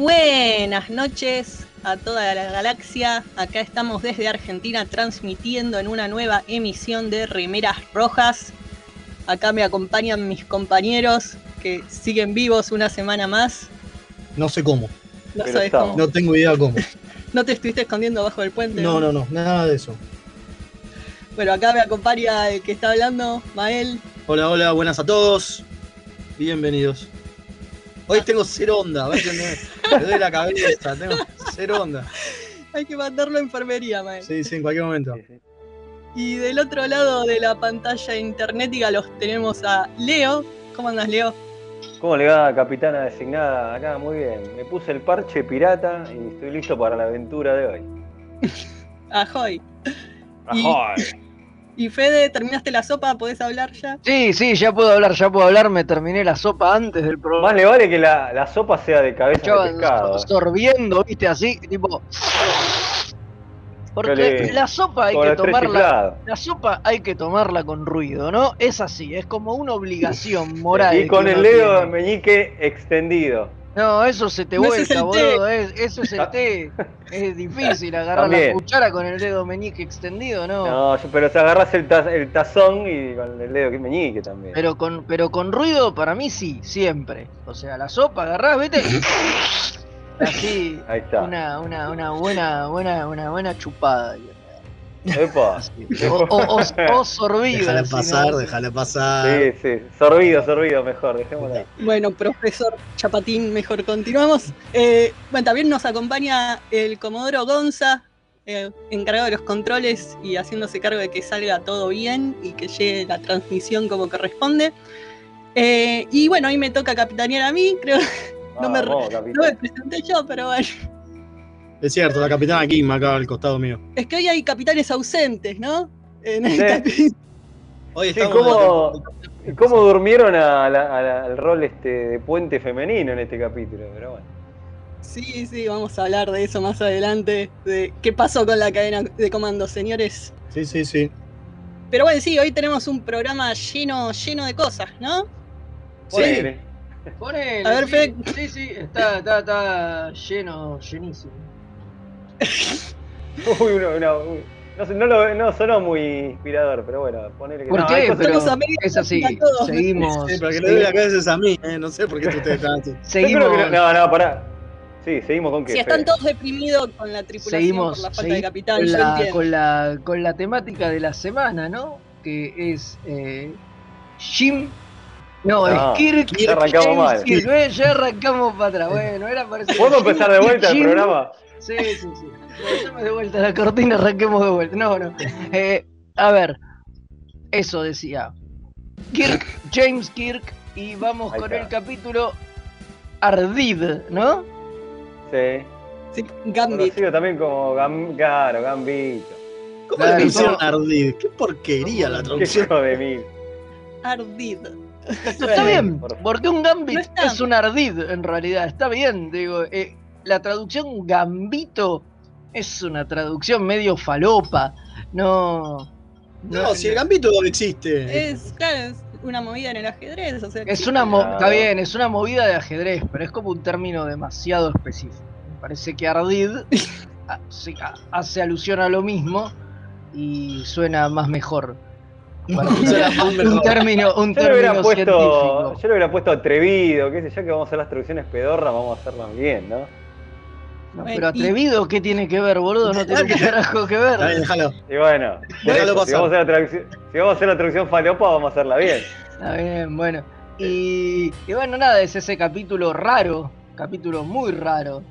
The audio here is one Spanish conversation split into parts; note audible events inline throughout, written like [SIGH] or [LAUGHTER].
Buenas noches a toda la galaxia. Acá estamos desde Argentina transmitiendo en una nueva emisión de Remeras Rojas. Acá me acompañan mis compañeros que siguen vivos una semana más. No sé cómo. No Pero sabes estamos. cómo. No tengo idea cómo. [LAUGHS] ¿No te estuviste escondiendo bajo el puente? No, no, no, nada de eso. Bueno, acá me acompaña el que está hablando, Mael. Hola, hola, buenas a todos. Bienvenidos. Hoy tengo cero onda, ¿ves? Me me duele la cabeza, tengo cero onda. Hay que mandarlo a enfermería, Mael. Sí, sí, en cualquier momento. Sí, sí. Y del otro lado de la pantalla internetica los tenemos a Leo. ¿Cómo andas, Leo? ¿Cómo le va, capitana designada? Acá, muy bien. Me puse el parche pirata y estoy listo para la aventura de hoy. Ahoy. Y- ¡Ajoy! Y Fede, ¿terminaste la sopa? ¿Podés hablar ya? Sí, sí, ya puedo hablar, ya puedo hablar. Me terminé la sopa antes del Más programa. le vale que la, la sopa sea de cabeza Yo de pescado. sorbiendo, viste, así, tipo. Porque Dale. la sopa hay Con que tomarla. La sopa hay que tomarla con ruido, ¿no? Es así, es como una obligación [LAUGHS] moral. Y con el dedo meñique extendido. No, eso se te No, vuelca, boludo. es- eso es el té. [LAUGHS] Es difícil agarrar la cuchara con el dedo meñique extendido, ¿no? No, yo- pero si agarras el, taz- el tazón y con el dedo que meñique también. Pero con, pero con ruido, para mí sí, siempre. O sea, la sopa agarrás, ¿viste? [LAUGHS] Así, Ahí está. una, una, una buena, buena, una buena chupada. Epa. O, o, o, o [LAUGHS] sorbido. Déjala pasar, ¿no? déjala pasar. Sí, sí. Sorbido, sorbido, mejor. Dejémosla. Bueno, profesor Chapatín, mejor continuamos. Eh, bueno, también nos acompaña el Comodoro Gonza, eh, encargado de los controles y haciéndose cargo de que salga todo bien y que llegue la transmisión como corresponde. Eh, y bueno, hoy me toca capitanear a mí, creo. [LAUGHS] No me- No capitán. me presenté yo, pero bueno. Es cierto, la capitana Kim acá al costado mío. Es que hoy hay capitanes ausentes, ¿no? En el Sí. capítulo. Hoy Sí, estamos. ¿cómo, cómo durmieron a la- a la- al rol este de puente femenino en este capítulo? Pero bueno. Sí, sí, vamos a hablar de eso más adelante, de qué pasó con la cadena de comandos, señores. Sí, sí, sí. Pero bueno, sí, hoy tenemos un programa lleno, lleno de cosas, ¿no? Sí. Ponele. Ponele, A ver, sí, Fede. sí, sí, está, está, está lleno, llenísimo. [LAUGHS] Uy, una- una- uy. no, sé, no, lo, no sonó muy inspirador, pero bueno, ponele que ¿Por no, qué? Pero es así, seguimos. Sí, pero que le doy la cabeza es a mí, ¿eh? No sé por qué ustedes están así. Seguimos, que no, no, pará. Sí, seguimos con qué. Si están Fede? todos deprimidos con la tripulación seguimos, por la falta de capitán, con, yo la, entiendo. con, la, con la temática de la semana, ¿no? Que es eh, Jim. No, No, es Kirk. ya arrancamos James mal. Kirk. Eh, Ya arrancamos para atrás. Bueno, era para ¿Podemos empezar de vuelta el programa? Sí, sí, sí. De vuelta la cortina, arranquemos de vuelta. No, no. Eh, a ver, eso decía. Kirk, James Kirk, y vamos Ahí con está. el capítulo Ardid, ¿no? Sí. Sí, Gambit. Conocido también como Gam, claro, Gambito. ¿Cómo Claro, le pusieron ¿cómo? ardid? Qué porquería la Qué traducción. hijo de mil. Ardid. Está bien, porque un gambit No es un ardid en realidad. Está bien, digo. eh, la traducción gambito es una traducción medio falopa. No. No, si el gambito existe. Es, claro, es una movida en el ajedrez. O sea, Es una mo- Claro. está bien, es una movida de ajedrez, pero es como un término demasiado específico. Me parece que ardid hace alusión a lo mismo y suena más mejor. [LAUGHS] Un término, un Yo le hubiera puesto, científico. yo le hubiera puesto atrevido, qué sé yo, que vamos a hacer las traducciones pedorras, vamos a hacerlas bien, ¿no? No, pero atrevido, ¿qué tiene que ver, boludo? No tiene carajo que ver. déjalo. Y bueno, por Déjalo eso, si, vamos a hacer la traducción, si vamos a hacer la traducción falopa, vamos a hacerla bien. Está bien, bueno. Y, y bueno, nada, es ese capítulo raro, capítulo muy raro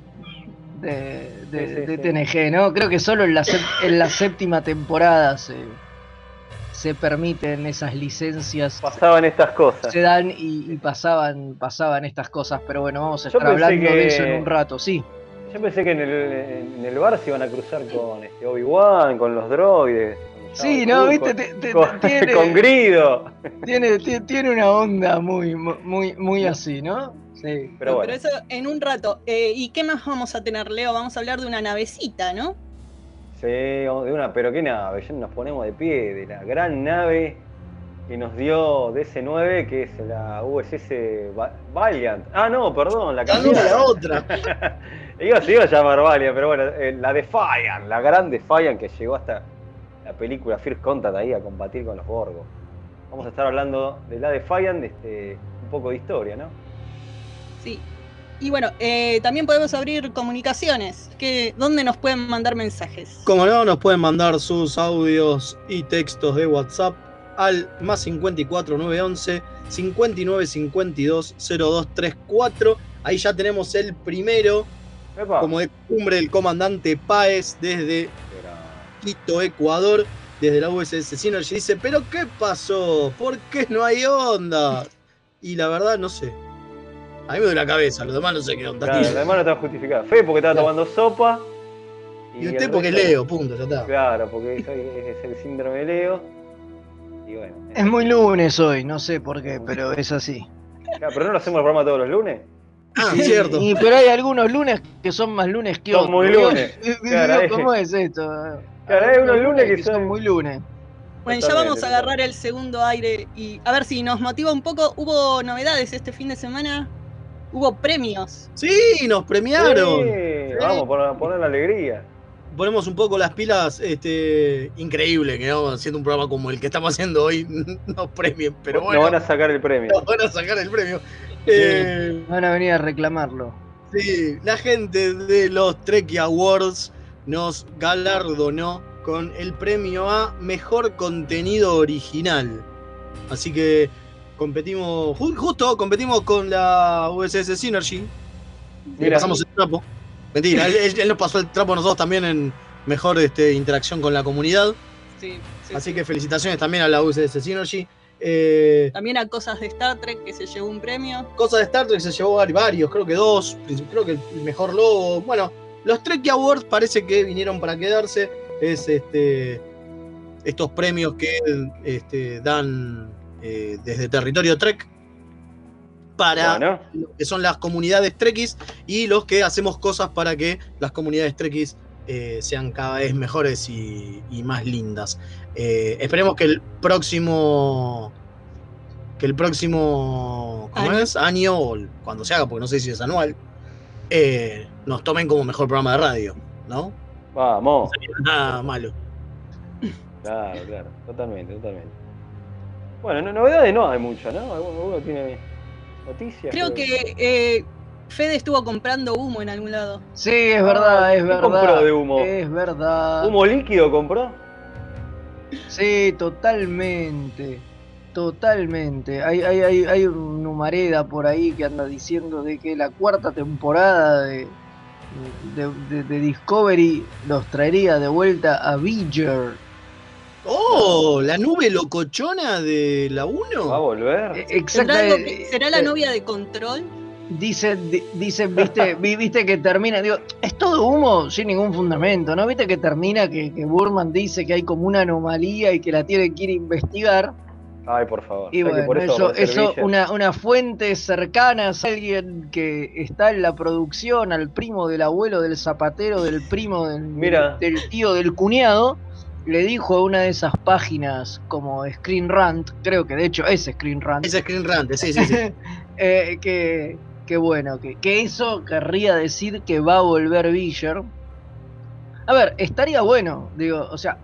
de, de, Sí, sí, de sí. TNG, ¿no? Creo que solo en la, en la séptima temporada se, se permiten esas licencias, Pasaban estas cosas. se dan y, y pasaban, pasaban estas cosas, pero bueno, vamos a estar hablando de eso en un rato, sí. Yo pensé que en el, en el bar se iban a cruzar con este Obi-Wan, con los droides. con Sí, no, the viste, te- te- con, tiene- [LAUGHS] con Grido. Tiene, ti- tiene una onda muy, muy, muy así, ¿no? Sí. Pero No, bueno, eso en un rato. Eh, ¿Y qué más vamos a tener, Leo? Vamos a hablar de una navecita, ¿no? sí, de una, pero qué nave, ya nos ponemos de pie, de la gran nave que nos dio DC-9, que es la USS Va- Valiant. Ah, no, perdón, la cambié. la otra. [LAUGHS] Iba, se iba a llamar Valiant, pero bueno, eh, la Defiant, la gran Defiant que llegó hasta la película First Contact ahí a combatir con los Borgos. Vamos a estar hablando de la Defiant, este, un poco de historia, ¿no? Sí. Y bueno, eh, también podemos abrir comunicaciones. Que, ¿Dónde nos pueden mandar mensajes? Como no, nos pueden mandar sus audios y textos de WhatsApp al más 54 911 59 52 0234. Ahí ya tenemos el primero, Epa. como de cumbre del comandante Páez desde Quito, Ecuador, desde la USS Synergy. Dice, pero ¿qué pasó? ¿Por qué no hay onda? Y la verdad, no sé. A mí me duele la cabeza, los demás no sé qué onda. Claro, tienen. además no estaba justificado. Fe porque estaba Claro. tomando sopa. Y usted el porque es resto- Leo, punto, ya está. Claro, porque soy- es el síndrome de Leo. Y bueno. Es muy lunes hoy, no sé por qué, pero es así. Claro, pero no lo hacemos el programa todos los lunes. Ah, Sí, cierto. y- pero hay algunos lunes que son más lunes que Son otros. muy Digo, lunes. [LAUGHS] digo, Claro, hay- ¿Cómo es esto? Claro, hay unos lunes que son- muy lunes. Bueno, ya vamos a agarrar el segundo aire y a ver si nos motiva un poco. Hubo novedades este fin de semana. Hubo premios. Sí, nos premiaron. Sí, Vamos, por poner la alegría. Ponemos un poco las pilas, este, increíble que ¿no? haciendo un programa como el que estamos haciendo hoy [LAUGHS] nos premien, pero bueno, Nos van a sacar el premio. nos van a sacar el premio. Eh, Van a venir a reclamarlo. sí, la gente de los Trek Awards nos galardonó con el premio a Mejor Contenido Original. Así que competimos, ju- justo competimos con la USS Synergy. Y Mira. pasamos el trapo. Mentira, él, [LAUGHS] él- él nos pasó el trapo a nosotros también en mejor este, interacción con la comunidad. Sí, sí, Así sí. que felicitaciones también a la USS Synergy. Eh, También a cosas de Star Trek que se llevó un premio. Cosa de Star Trek se llevó vari- varios, creo que dos, creo que el mejor logo. Bueno, los Trek Awards parece que vinieron para quedarse. Es este estos premios que este, dan eh, desde territorio Trek para Bueno, lo que son las comunidades Trekkies y los que hacemos cosas para que las comunidades Trekkies eh, sean cada vez mejores y, y más lindas. Eh, esperemos que el próximo que el próximo ¿cómo Año. es? año o cuando se haga, porque no sé si es anual, eh, nos tomen como mejor programa de radio, ¿no? vamos. Nada malo. Claro, claro, totalmente, totalmente. Bueno, no- novedades no hay muchas, ¿no? ¿Alguno, tiene noticias? Creo que eh, Fede estuvo comprando humo en algún lado. Sí, es verdad, es ¿qué verdad. compró de humo? Es verdad. ¿Humo líquido compró? Sí, totalmente. Totalmente. Hay, hay, hay, hay un Numareda por ahí que anda diciendo de que la cuarta temporada de, de, de- de Discovery los traería de vuelta a Viger. Oh, la nube locochona de la 1. ¿Va a volver? ¿Tendrá Exacta- algo que- ¿Será la eh, novia de Control? Dicen, di- dicen, viste, [LAUGHS] vi- viste que termina, digo, es todo humo sin ningún fundamento, ¿no? Viste que termina que, que Burman dice que hay como una anomalía y que la tiene que ir a investigar. Ay, por favor. Y bueno, por eso, Villar- una, una fuente cercana, es alguien que está en la producción, al primo del abuelo del zapatero, del primo del, Mira. del tío del cuñado, le dijo a una de esas páginas como Screen Rant, creo que de hecho es Screen Rant, Ese Screen Rant, sí, sí, sí. [LAUGHS] eh, que, que bueno, que, que eso querría decir que va a volver Villar. A ver, estaría bueno, digo, o sea,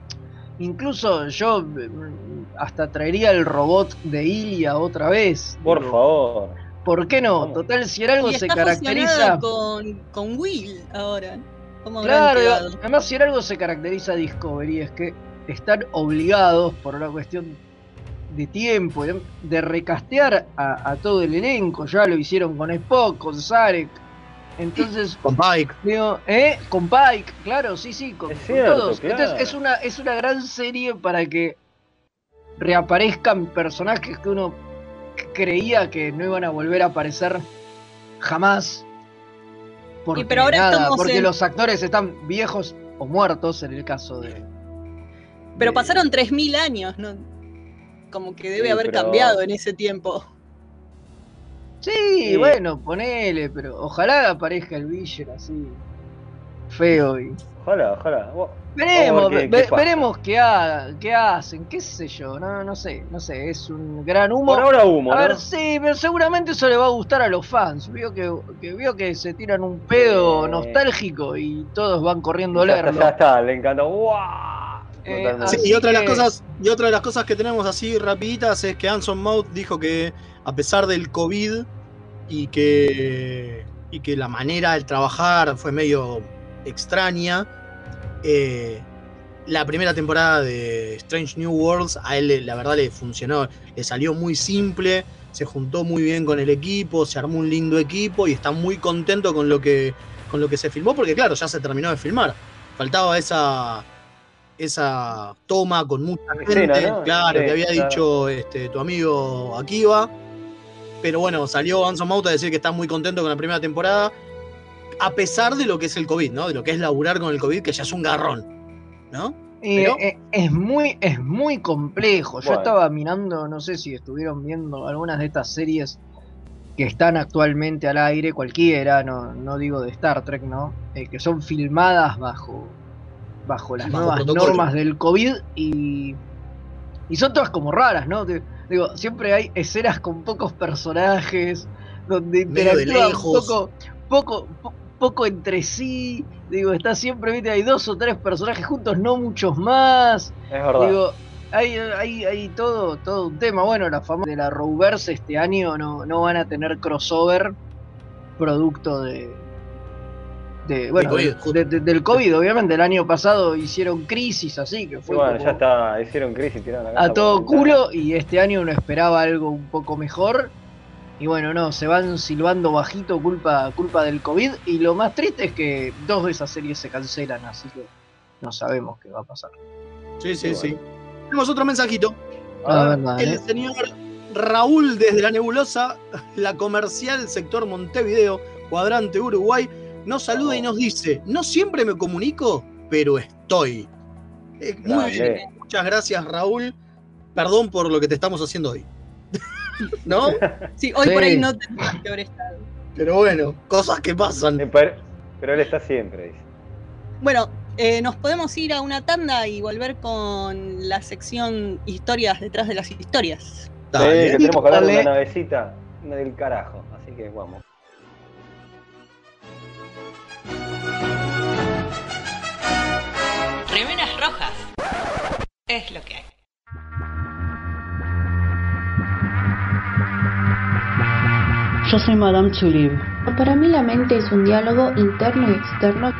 incluso yo mm, hasta traería el robot de Ilia otra vez. Por digo, favor. ¿Por qué no? Total, si en algo y se está caracteriza. con, con Will ahora. ¿Cómo habrán Claro, además si en algo se caracteriza a Discovery es que están obligados por una cuestión de tiempo, de, de recastear a, a todo el elenco. Ya lo hicieron con Spock, con Sarek. Entonces, Con Pike. digo, ¿eh? Con Pike, claro, sí, sí, con, Es con cierto, todos. claro. Entonces es una, es una gran serie para que reaparezcan personajes que uno creía que no iban a volver a aparecer jamás. Porque, pero ahora nada, estamos porque en- los actores están viejos o muertos en el caso de. Pero de- pasaron 3.000 años, ¿no? Como que debe Sí, haber pero- cambiado en ese tiempo. Sí, Sí. bueno, ponele, pero ojalá aparezca el Villar así. Feo y. Ojalá, ojalá. Veremos, Vamos a ver qué- ve- qué pasa. veremos qué, ha- qué hacen, qué sé yo, no, no sé, no sé, es un gran humo. Por ahora humo, a ¿no? ver, sí, pero seguramente eso le va a gustar a los fans. Vio que, que vio que se tiran un pedo Sí. nostálgico y todos van corriendo a ya, está, leerlo. ya está, le encantó. ¡Guau! Eh. Sí, y otra de las que- cosas, y otra de las cosas que tenemos así rapiditas es que Anson Mouth dijo que a pesar del COVID y que y que la manera de trabajar fue medio extraña, eh, la primera temporada de Strange New Worlds a él la verdad le funcionó, le salió muy simple, se juntó muy bien con el equipo, se armó un lindo equipo y está muy contento con lo que con lo que se filmó porque claro, ya se terminó de filmar. Faltaba esa esa toma con mucha Escena, gente, ¿no? claro, Sí, que había claro. dicho este, tu amigo Akiva. Pero bueno, salió Anson Mount a decir que está muy contento con la primera temporada, a pesar de lo que es el COVID, ¿no? De lo que es laburar con el COVID, que ya es un garrón, ¿no? Eh, es muy, es muy complejo. Yo Bueno. estaba mirando, no sé si estuvieron viendo algunas de estas series que están actualmente al aire, cualquiera, no, no digo de Star Trek, ¿no? Eh, que son filmadas bajo, bajo las Bajo nuevas protocolo. normas del COVID y, y son todas como raras, ¿no? Digo, siempre hay escenas con pocos personajes, donde interactúan poco, poco, po- poco entre sí. Digo, está siempre, viste, hay dos o tres personajes juntos, no muchos más. Es verdad. Digo, hay, hay, hay todo, todo un tema. Bueno, la fama de la Roverse este año no, no van a tener crossover producto de. De bueno, COVID, de- del COVID, obviamente. El año pasado hicieron crisis así, que fue bueno, como ya está, hicieron crisis, tiraron la casa a todo culo. Y este año uno esperaba algo un poco mejor. Y bueno, no, se van silbando bajito culpa, culpa del COVID. Y lo más triste es que dos de esas series se cancelan, así que no sabemos qué va a pasar. Sí, sí, sí. Tenemos otro mensajito. Ah, verdad, El ¿eh? señor Raúl desde la nebulosa, la comercial sector Montevideo, cuadrante Uruguay, nos saluda y nos dice, no siempre me comunico, pero estoy. Eh, muy bien, muchas gracias Raúl. Perdón por lo que te estamos haciendo hoy. [LAUGHS] ¿No? Sí, hoy Sí. por ahí no tendría que haber estado. Pero bueno, cosas que pasan. Pero, pero él está siempre, dice. Bueno, eh, nos podemos ir a una tanda y volver con la sección historias detrás de las historias. Sí, que tenemos que hablar de una navecita del carajo. Así que vamos. Remeras rojas. Es lo que hay. Yo soy Madame Tulib. Para mí la mente es un diálogo interno y externo.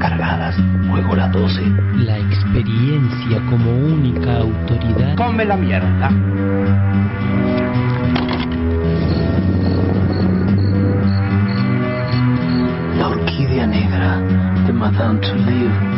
cargadas, juego las 12. La experiencia como única autoridad. Come la mierda. La orquídea negra de Madame Touleau.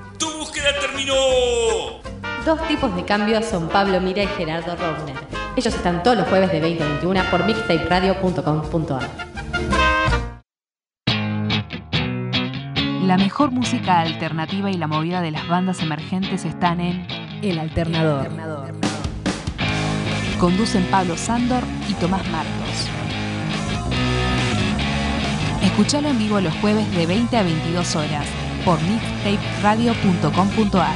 ¡Tu búsqueda terminó! Dos tipos de cambios son Pablo Mira y Gerardo Rovner. Ellos están todos los jueves de 20 a 21 por mixtaperadio.com.ar. La mejor música alternativa y la movida de las bandas emergentes están en El Alternador. Conducen Pablo Sándor y Tomás Martos. Escuchalo en vivo los jueves de 20 a 22 horas por mixtaperadio.com.ar.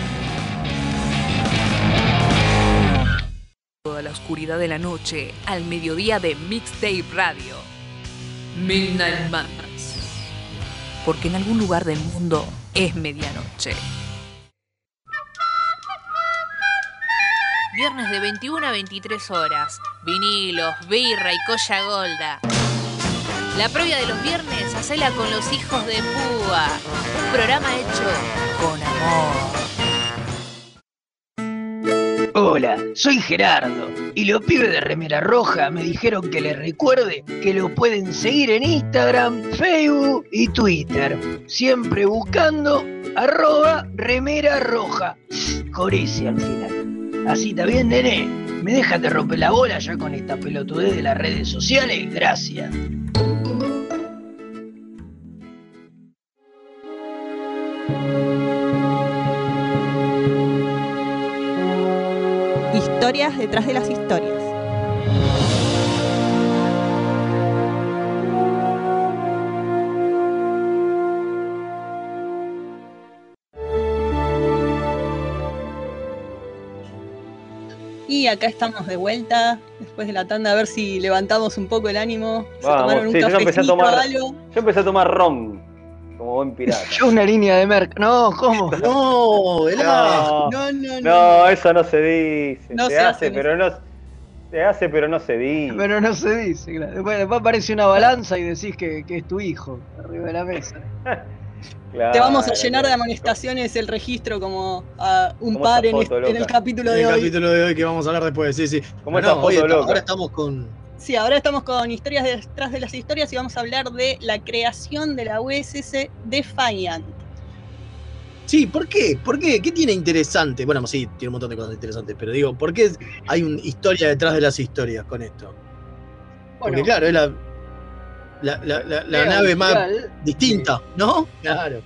Toda la oscuridad de la noche al mediodía de Mixtape Radio. Midnight Madness. Porque en algún lugar del mundo es medianoche. Viernes de 21 a 23 horas. Vinilos, birra y colla golda. La previa de los viernes, hacela con los hijos de Púa. Un programa hecho con amor. Hola, soy Gerardo y los pibes de Remera Roja me dijeron que les recuerde que lo pueden seguir en Instagram, Facebook y Twitter, siempre buscando arroba Remera Roja, con al final. Así está bien, nene. ¿Me dejas de romper la bola ya con esta pelotudez de las redes sociales? Gracias. Historias detrás de las historias. Y acá estamos de vuelta, después de la tanda, a ver si levantamos un poco el ánimo. Se Vamos, tomaron un sí, yo empecé a tomar. algo. Yo empecé a tomar ron, buen pirata. [LAUGHS] Yo una línea de merca. No, ¿cómo? [LAUGHS] No, el No, No, no, no. no, eso no se dice. No se, se hace, hace, pero no. Se hace, pero no se dice. Pero no se dice, claro. Después, después aparece una balanza y decís que, que es tu hijo arriba de la mesa. [LAUGHS] Te vamos a llenar de amonestaciones el registro como a un par en, este- en el capítulo En de el hoy. capítulo de hoy que vamos a hablar después, sí, sí. Como No, esa foto hoy ahora estamos con. Sí, ahora estamos con historias detrás de las historias y vamos a hablar de la creación de la USS Defiant. Sí, ¿por qué? ¿Por qué? ¿Qué tiene interesante? Bueno, sí, tiene un montón de cosas interesantes, pero digo, ¿por qué hay una historia detrás de las historias con esto? Porque claro, es la, la, la- la- la Era nave más original. distinta, ¿no? Claro.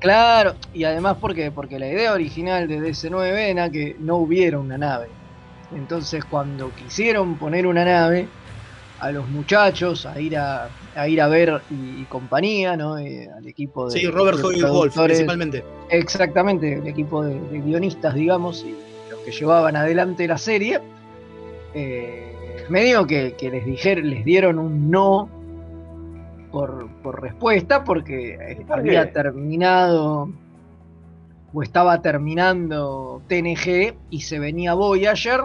Claro, y además porque, porque la idea original de DC9 era que no hubiera una nave. Entonces cuando quisieron poner una nave, a los muchachos a ir a, a ir a ver y, y compañía, ¿no? Eh, al equipo de Sí, Robert Hoyle Wolf, principalmente. Exactamente, el equipo de, de guionistas, digamos, y los que llevaban adelante la serie, eh, medio que, que les dijeron, les dieron un no por, por respuesta, porque eh, por había qué? terminado o estaba terminando TNG y se venía Voyager.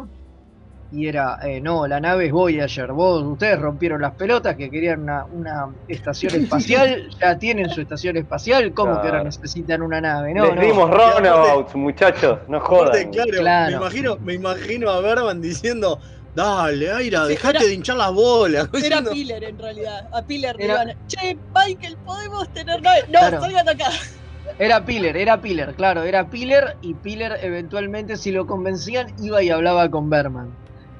Y era, eh, no, la nave es Voyager. Vos, ustedes rompieron las pelotas que querían una, una estación [LAUGHS] espacial. ya tienen su estación espacial. ¿Cómo que ahora necesitan una nave? No, Les no. dimos runabouts, muchachos, no Aparte, jodan. claro, Claro. Me, imagino, me imagino a Berman diciendo, dale, Aira, Sí, dejate era- de hinchar las bolas. Era Diciendo, Piller en realidad. A Piller le Era- iban. Che, Michael, ¿podemos tener nave? No, Claro. salgan acá. Era Piller, era Piller, claro, era Piller y Piller eventualmente si lo convencían iba y hablaba con Berman.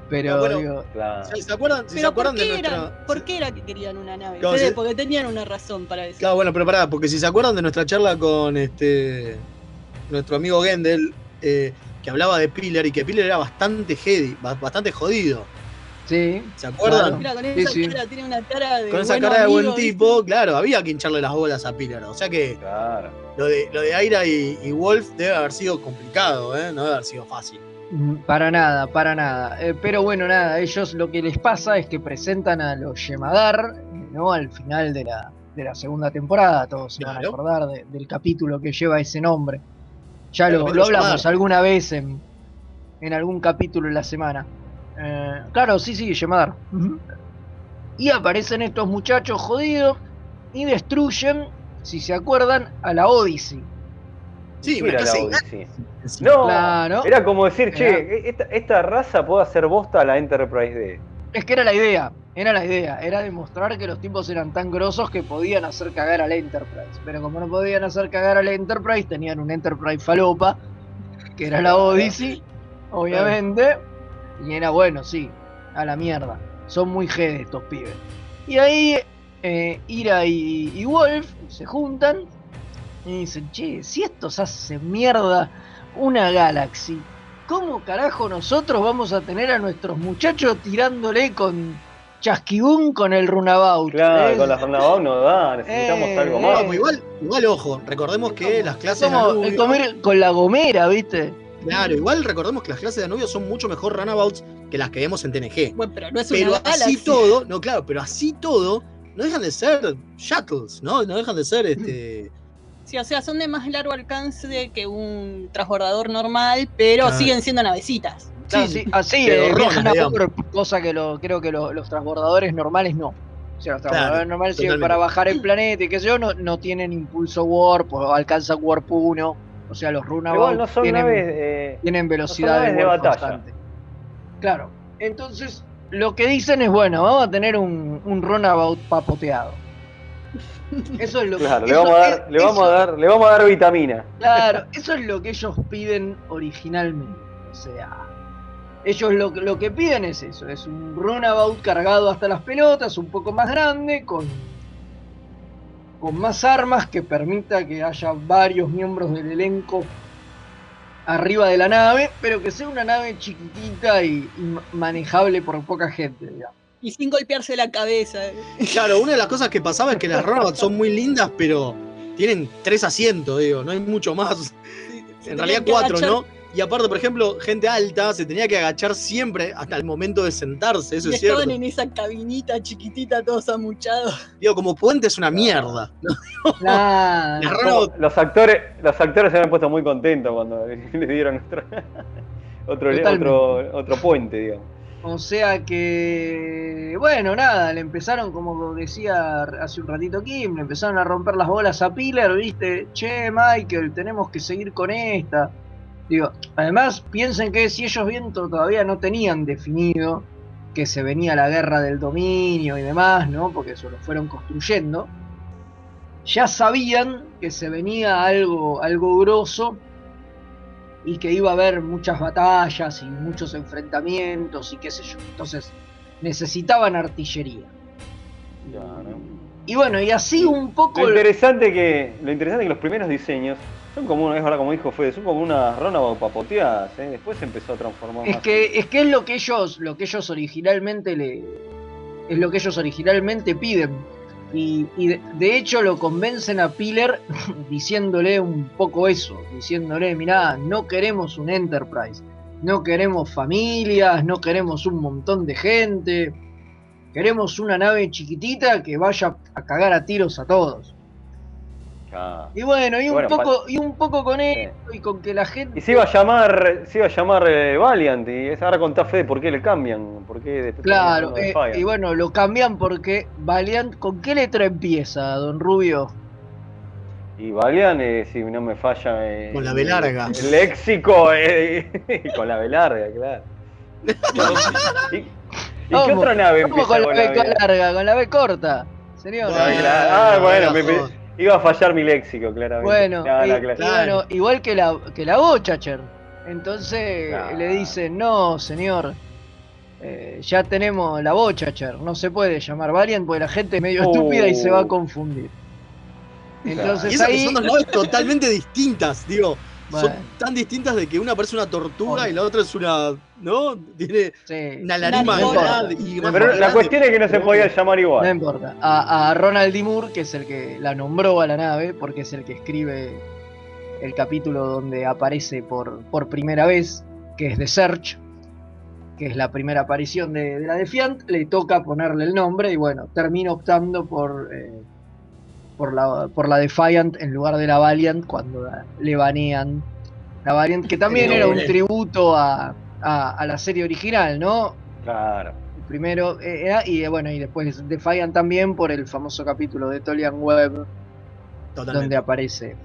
Pero No, bueno, digo, Claro. ¿Se acuerdan, se Pero ¿por acuerdan de qué, nuestra. era, ¿por qué era que querían una nave? Claro, Ustedes- sí. Porque tenían una razón para eso. Claro, bueno, pero pará, porque si se acuerdan de nuestra charla con este nuestro amigo Gendel, eh, que hablaba de Piller y que Piller era bastante heady, ba- bastante jodido. sí. ¿Se acuerdan? Mira, con esa sí. cara, tiene una cara de. Con esa cara de buen amigo, ¿viste? tipo, claro, había que hincharle las bolas a Piller. O sea que Claro. lo de, lo de Aira y, y Wolf debe haber sido complicado, ¿eh? No debe haber sido fácil. Mm, Para nada, para nada. Eh, pero bueno, nada, ellos lo que les pasa es que presentan a los Yemadar, ¿no? Al final de la, de la segunda temporada, todos se van a acordar de- del capítulo que lleva ese nombre. Ya lo, lo hablamos alguna vez en, en algún capítulo de la semana. Eh, claro, sí, sí, Yemadar. Y aparecen estos muchachos jodidos y destruyen, si se acuerdan, a la Odyssey. Sí, ¿Qué una era la casa Odyssey? No, Claro. era como decir, che, Era- esta, esta raza puede hacer bosta a la Enterprise D. Es que era la idea, era la idea, era demostrar que los tipos eran tan grosos que podían hacer cagar a la Enterprise. Pero como no podían hacer cagar a la Enterprise, tenían un Enterprise falopa, que era la Odyssey, obviamente. Y era bueno, sí, a la mierda. Son muy G estos pibes. Y ahí eh, Ira y, y Wolf se juntan y dicen, che, si estos hacen mierda una Galaxy, ¿cómo carajo nosotros vamos a tener a nuestros muchachos tirándole con chasquibún con el runabout? Claro, ¿ves? con la Ronaldo no da, necesitamos Eh, algo eh. más. Igual, igual, ojo, recordemos que las clases de Como Anubio, el comer con la gomera, ¿viste? Claro, igual recordemos que las clases de Anubio son mucho mejor runabouts que las que vemos en TNG. Bueno, pero no es Pero una así Galaxy. todo, no, claro, pero así todo, no dejan de ser shuttles, ¿no? No dejan de ser este. [LAUGHS] Sí, o sea, son de más largo alcance que un transbordador normal, pero Claro. siguen siendo navecitas. Claro, Sí, sí, así, pero eh, viajan a vapor, cosa que lo, creo que lo- los transbordadores normales no. O sea, los transbordadores Claro, normales sirven totalmente. para bajar el planeta y qué sé yo, no, no tienen impulso warp o alcanzan warp 1. O sea, los runabouts no tienen, naves. eh, tienen no velocidad naves de batalla. constante. Claro. Entonces, lo que dicen es, bueno, vamos a tener un, un runabout papoteado. Eso es lo Claro, que le vamos, a dar, le, vamos a dar, le vamos a dar vitamina. Claro, eso es lo que ellos piden originalmente. O sea, ellos lo, lo que piden es eso, es un runabout cargado hasta las pelotas, un poco más grande, con, con más armas que permita que haya varios miembros del elenco arriba de la nave, pero que sea una nave chiquitita y, y ma- manejable por poca gente, digamos. Y sin golpearse la cabeza. Claro, una de las cosas que pasaba es que las runabouts son muy lindas, pero tienen tres asientos, digo, no hay mucho más. En realidad cuatro, agachar. ¿no? Y aparte, por ejemplo, gente alta se tenía que agachar siempre hasta el momento de sentarse, eso Y es cierto. estaban en esa cabinita chiquitita, todos amuchados. Digo, como puente es una mierda. Claro. Las runabouts Los actores, los actores se habían puesto muy contentos cuando [LAUGHS] le dieron otro, otro, otro, otro puente, digamos. O sea que, bueno, nada, le empezaron, como decía hace un ratito Kim, le empezaron a romper las bolas a Pilar, viste, che, Michael, tenemos que seguir con esta. Digo, además, piensen que si ellos bien to- todavía no tenían definido que se venía la guerra del dominio y demás, ¿no? Porque eso lo fueron construyendo. Ya sabían que se venía algo, algo grosso y que iba a haber muchas batallas y muchos enfrentamientos y qué sé yo. Entonces necesitaban artillería. Y bueno, y así un poco... Lo interesante que, lo interesante que los primeros diseños son como una, es verdad como dijo Fede, son como unas runabout papoteadas, ¿eh? después se empezó a transformar Es más. que, es que es lo que ellos, lo que ellos originalmente le. Es lo que ellos originalmente piden. Y, y de, hecho lo convencen a Piller [LAUGHS] diciéndole un poco eso, diciéndole, mirá, no queremos un Enterprise, no queremos familias, no queremos un montón de gente, queremos una nave chiquitita que vaya a cagar a tiros a todos. Ah. Y bueno, y un Bueno, poco, y un poco con esto, y con que la gente Y se iba a llamar, se iba a llamar eh, Valiant, y es ahora contá Fede por qué le cambian, por qué después Claro, eh, y bueno, lo cambian porque Valiant, ¿con qué letra empieza, don Rubio? Y Valiant, eh, si no me falla. eh, Con la B larga. El léxico, eh, [LAUGHS] con la B larga, claro. ¿Y, y qué otra nave ¿Cómo empieza con la B B? larga? Con la B corta, señor. Ah, claro. Ah, bueno, me- me- iba a fallar mi léxico, claramente. Bueno, No, no, claro. bueno, igual que la, que la Bochacher. Entonces le dicen, no, señor, eh, ya tenemos la Bochacher, no se puede llamar Valiant porque la gente es medio Oh. estúpida y se va a confundir. Entonces ahí... son dos [LAUGHS] totalmente distintas, digo. Son tan distintas de que una parece una tortuga Bueno. y la otra es una. ¿No? Tiene Sí. una nariz más No grande y más Pero la cuestión es que no se podía llamar No igual. importa. A, a Ronald D. Moore, que es el que la nombró a la nave, porque es el que escribe el capítulo donde aparece por, por primera vez, que es The Search, que es la primera aparición de, de la Defiant, le toca ponerle el nombre y bueno, termina optando por, eh, por, la, por la Defiant en lugar de la Valiant cuando la- le banean La variante, que también era un tributo a, a, la serie original, ¿no? Claro. primero eh, era, y bueno, y después Defiant también por el famoso capítulo de Tolian Web, donde aparece.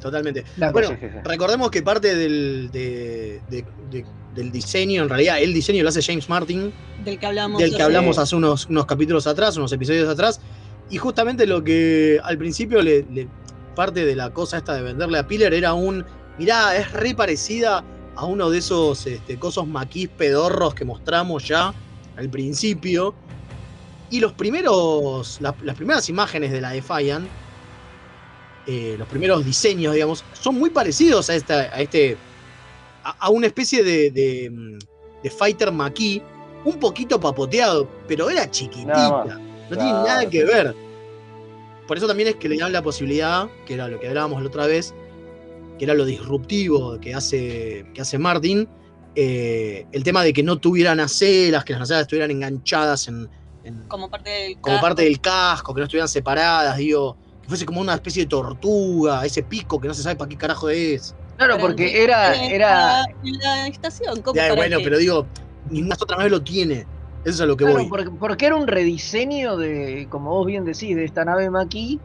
Totalmente. bueno, recordemos que parte del, del diseño, en realidad el diseño lo hace James Martin. Del que hablamos, del que hablamos hace unos, unos capítulos atrás, unos episodios atrás. Y justamente lo que al principio le, parte de la cosa esta de venderle a Piller era un, mirá, es re parecida a uno de esos este, cosos maquis pedorros que mostramos ya al principio. Y los primeros, las primeras imágenes de la Defiant, eh, los primeros diseños, digamos, son muy parecidos a, esta, a este, a, una especie de, de, fighter maquis, un poquito papoteado, pero era chiquitita. No tiene nada que ver. Por eso también es que le dan la posibilidad, que era lo que hablábamos la otra vez, que era lo disruptivo que hace, que hace Martin, eh, el tema de que no tuvieran aceras, que las aceras estuvieran enganchadas en, como, parte del, como casco. parte del casco, que no estuvieran separadas, digo, que fuese como una especie de tortuga, ese pico que no se sabe para qué carajo es. Claro, porque era. era... la estación, bueno, pero digo, ninguna otra nave lo tiene. Eso es a lo que voy. Porque, porque, era un rediseño de, como vos bien decís, de esta nave Maquis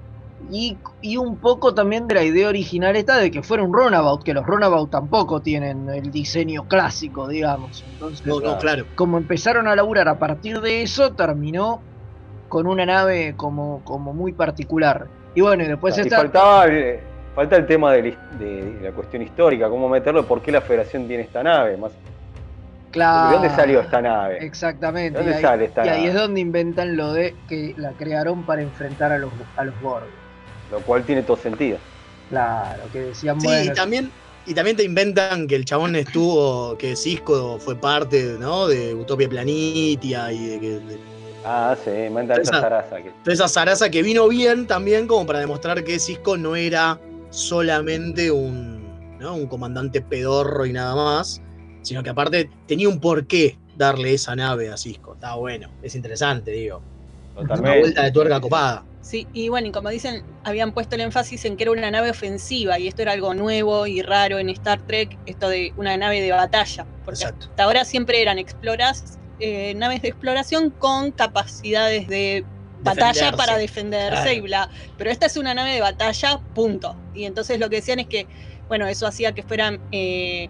y, y, un poco también de la idea original esta de que fuera un runabout, que los runabout tampoco tienen el diseño clásico, digamos. Entonces, claro. como empezaron a laburar a partir de eso, terminó con una nave como, como muy particular. Y bueno, y después está... faltaba, falta el tema de, la cuestión histórica, cómo meterlo, por qué la federación tiene esta nave, más Claro. ¿De dónde salió esta nave? Exactamente. ¿De dónde y ahí, sale esta y ahí es donde inventan lo de que la crearon para enfrentar a los, a los Borg. Lo cual tiene todo sentido. Claro, que decían sí, y también, y también te inventan que el chabón estuvo, que Cisco fue parte ¿no? de Utopia Planitia y de que. ah, sí, inventan esa zaraza. Que... Esa zaraza que vino bien también como para demostrar que Cisco no era solamente un, ¿no? un comandante pedorro y nada más, sino que aparte tenía un porqué darle esa nave a Cisco. Está bueno, es interesante, digo. Totalmente. Una vuelta de tuerca copada. Sí, y bueno, y como dicen, habían puesto el énfasis en que era una nave ofensiva, y esto era algo nuevo y raro en Star Trek, esto de una nave de batalla, porque hasta ahora siempre eran exploras, eh, naves de exploración con capacidades de batalla para defenderse y bla. Pero esta es una nave de batalla, punto. Y entonces lo que decían es que, bueno, eso hacía que fueran eh,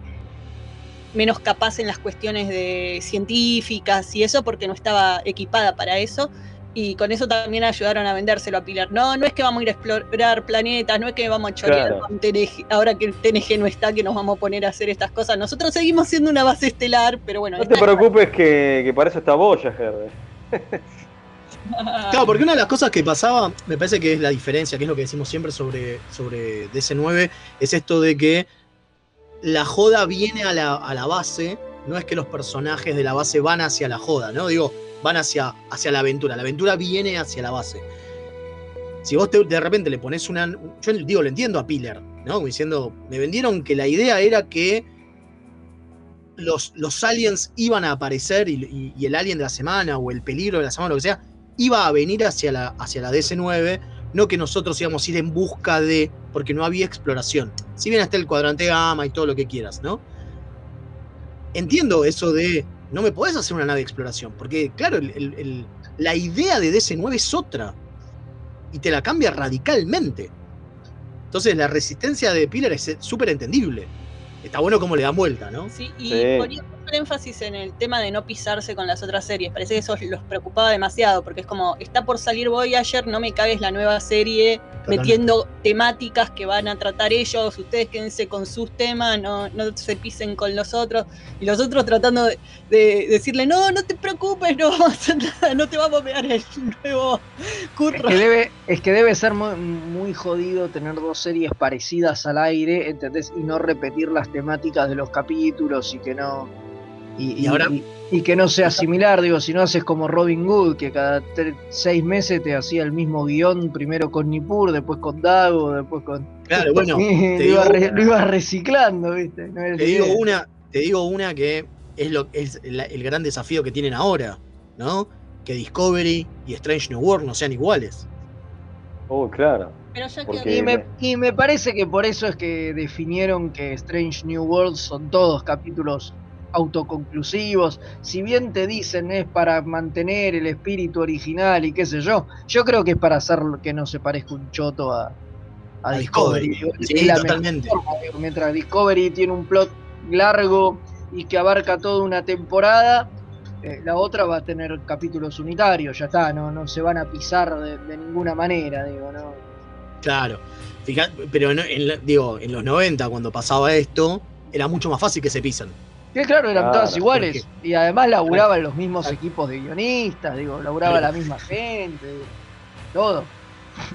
menos capaz en las cuestiones de científicas y eso, porque no estaba equipada para eso y con eso también ayudaron a vendérselo a Pilar. No, no es que vamos a ir a explorar planetas, no es que vamos a chorear con TNG, ahora que el TNG no está, que nos vamos a poner a hacer estas cosas. Nosotros seguimos siendo una base estelar, pero bueno. No te preocupes que, que, para eso está Voyager. [LAUGHS] claro, porque una de las cosas que pasaba, me parece que es la diferencia, que es lo que decimos siempre sobre, sobre DC9, es esto de que la joda viene a la, a la base, no es que los personajes de la base van hacia la joda, ¿no? Digo, van hacia, hacia la aventura. La aventura viene hacia la base. Si vos de repente le pones una. Yo digo, lo entiendo a Piller, ¿no? Diciendo, me vendieron que la idea era que los, los aliens iban a aparecer y, el alien de la semana o el peligro de la semana, lo que sea, iba a venir hacia la, hacia la DC9, no que nosotros íbamos a ir en busca de, porque no había exploración. Si bien está el cuadrante gamma y todo lo que quieras, ¿no? Entiendo eso de no me podés hacer una nave de exploración, porque claro, la idea de DC9 es otra, y te la cambia radicalmente. Entonces la resistencia de Pilar es súper entendible. Está bueno cómo le dan vuelta, ¿no? Sí, y sí énfasis en el tema de no pisarse con las otras series. Parece que eso los preocupaba demasiado, porque es como, está por salir Voyager, no me cagues la nueva serie metiendo temáticas que van a tratar ellos, ustedes quédense con sus temas, no, no se pisen con los otros. Y los otros tratando de, decirle, no, no te preocupes, no no te vamos a ver el nuevo curro. Es que debe, es que debe ser muy, muy jodido tener dos series parecidas al aire, ¿entendés? Y no repetir las temáticas de los capítulos y que no y, ahora, y, que no sea similar, digo, si no haces como Robin Hood, que cada seis meses te hacía el mismo guion, primero con Nippur, después con Dago, después con. Claro, [LAUGHS] bueno. lo iba reciclando, ¿viste? te, digo una, te digo una que es, lo, es el, gran desafío que tienen ahora, ¿no? Que Discovery y Strange New World no sean iguales. Oh, claro. Pero Porque Y me, y me parece que por eso es que definieron que Strange New Worlds son todos capítulos autoconclusivos. Si bien te dicen es para mantener el espíritu original y qué sé yo, yo creo que es para hacer que no se parezca un choto a, a A Discovery. Sí, la totalmente. Mientras Discovery tiene un plot largo y que abarca toda una temporada, eh, la otra va a tener capítulos unitarios, ya está, no, no se van a pisar de, de ninguna manera, digo, no. Claro. Fija- pero en digo, en los 90, cuando pasaba esto, era mucho más fácil que se pisan. Que claro, eran Claro, todas iguales. Y además laburaban los mismos equipos de guionistas, digo, laburaba Claro. la misma gente, digo, todo.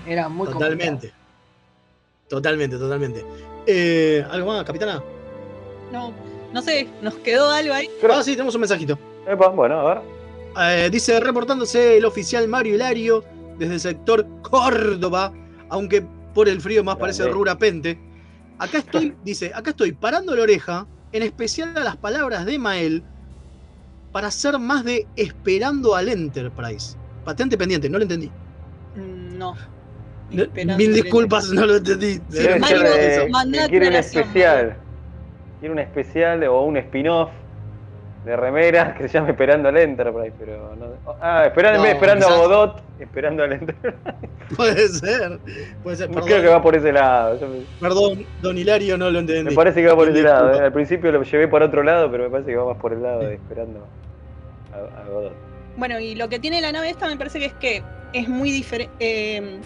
Era muy Totalmente. Totalmente, totalmente. Eh, ¿Algo más, capitana? no, no sé, nos quedó algo ahí. Ah, sí, tenemos un mensajito. Epa, bueno, a ver. Eh, dice, reportándose el oficial Mario Hilario desde el sector Córdoba, aunque por el frío más parece Grande. rurapente. Acá estoy, [LAUGHS] dice, acá estoy parando la oreja, en especial a las palabras de Mael, para ser más de esperando al Enterprise. Patente pendiente, no lo entendí. Mm, No. Esperando Mil disculpas, no lo entendí. Debe Mario, ser de- un especial. Quiere un especial o un spin-off de remeras que se llame Esperando al Enterprise, pero no. Ah, esperando, en vez de No, esperando a Godot, esperando al Enterprise. [LAUGHS] Puede ser, puede ser. Perdón, Creo que va por ese lado. perdón, don Hilario, no lo entendí. Me parece que va por ese lado. eh. Al principio lo llevé por otro lado, pero me parece que va más por el lado de esperando a, a Godot. Bueno, y lo que tiene la nave esta me parece que es que es muy diferente,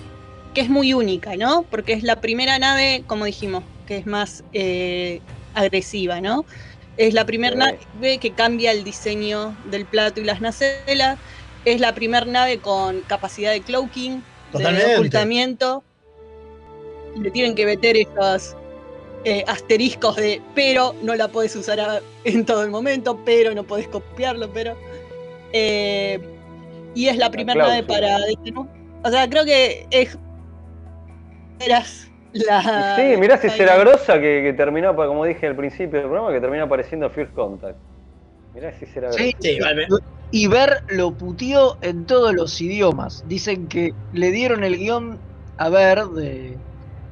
que es muy única, ¿no? Porque es la primera nave, como dijimos, que es más eh, agresiva, ¿no? Es la primera nave que cambia el diseño del plato y las nacelas. Es la primera nave con capacidad de cloaking, Totalmente. de ocultamiento. Le tienen que meter esos eh, asteriscos de pero no la puedes usar a- en todo el momento, pero no puedes copiarlo, pero. eh, y es la primera nave para detener. O sea, creo que es. Eras la. Sí, mirá si será grosa que, que terminó, pa- como dije al principio del programa, que terminó apareciendo First Contact. Mirá si será grosa. Sí, Sí, vale. Y Ver lo puteó en todos los idiomas. Dicen que le dieron el guion a Ver de,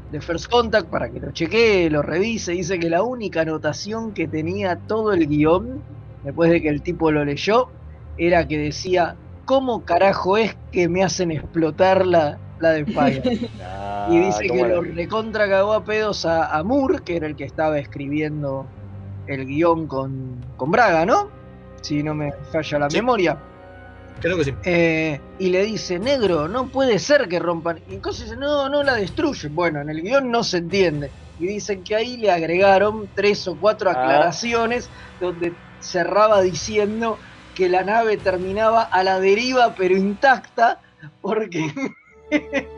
de First Contact para que lo chequee, lo revise. Dice que la única anotación que tenía todo el guion, después de que el tipo lo leyó, era que decía, ¿cómo carajo es que me hacen explotar la, la de Fire? [LAUGHS] Ah, y dice que lo recontra cagó a pedos a, a Moore, que era el que estaba escribiendo el guion con, con Braga, ¿no? Si no me falla la Sí. memoria. Creo que sí. Eh, y le dice, negro, no puede ser que rompan. Y entonces dice, no, no la destruyen. Bueno, en el guion no se entiende. Y dicen que ahí le agregaron tres o cuatro Ah. aclaraciones donde cerraba diciendo que la nave terminaba a la deriva pero intacta porque... [LAUGHS]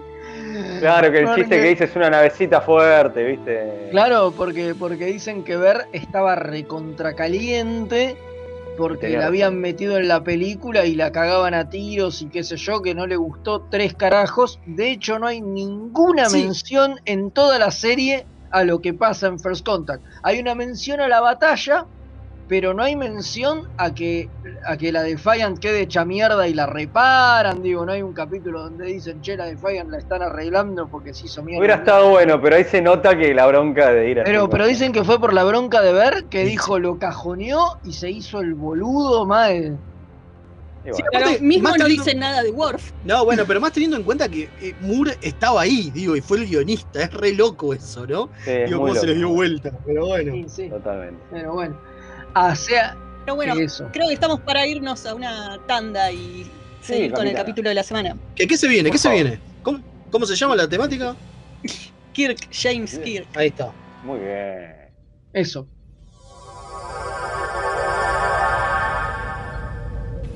Claro, que el Porque- chiste que dice es una navecita fuerte, ¿viste? Claro, porque, porque dicen que Ver estaba recontracaliente porque la habían metido en la película y la cagaban a tiros y qué sé yo, que no le gustó tres carajos. De hecho, no hay ninguna Sí. mención en toda la serie a lo que pasa en First Contact. Hay una mención a la batalla, pero no hay mención a que, a que la Defiant quede hecha mierda y la reparan. Digo, no hay un capítulo donde dicen, che, la Defiant la están arreglando porque se hizo mierda. Hubiera estado bueno, pero ahí se nota que la bronca de ir así, Pero, pero dicen que fue por la bronca de ver que dijo lo cajoneó y se hizo el boludo mal. Aparte, mismo no dice nada de Worf. No, bueno, pero más teniendo en cuenta que eh, Moore estaba ahí, digo, y fue el guionista. Es re loco eso, ¿no? Sí, es digo, muy cómo se les dio vuelta. Pero bueno. Sí, sí. Totalmente. Pero bueno. Sea, Pero bueno, eso. creo que estamos para irnos a una tanda y seguir con el capítulo de la semana. ¿Qué, qué se viene? Por ¿Qué se viene? ¿Cómo, ¿Cómo se llama la temática? [LAUGHS] Kirk, James Kirk. Ahí está. Muy bien. Eso.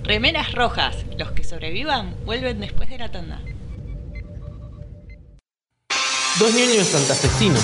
Remeras rojas. Los que sobrevivan vuelven después de la tanda. Dos niños santafesinos.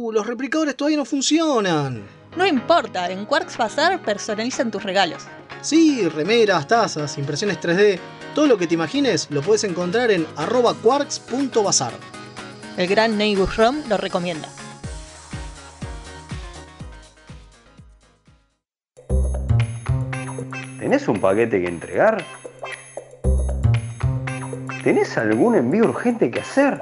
Los replicadores todavía no funcionan. No importa, en Quarks Bazar personalizan tus regalos. Sí, remeras, tazas, impresiones 3D, todo lo que te imagines lo puedes encontrar en arroba quarks.bazar. El gran Neighbor Rom lo recomienda. ¿Tenés un paquete que entregar? ¿Tenés algún envío urgente que hacer?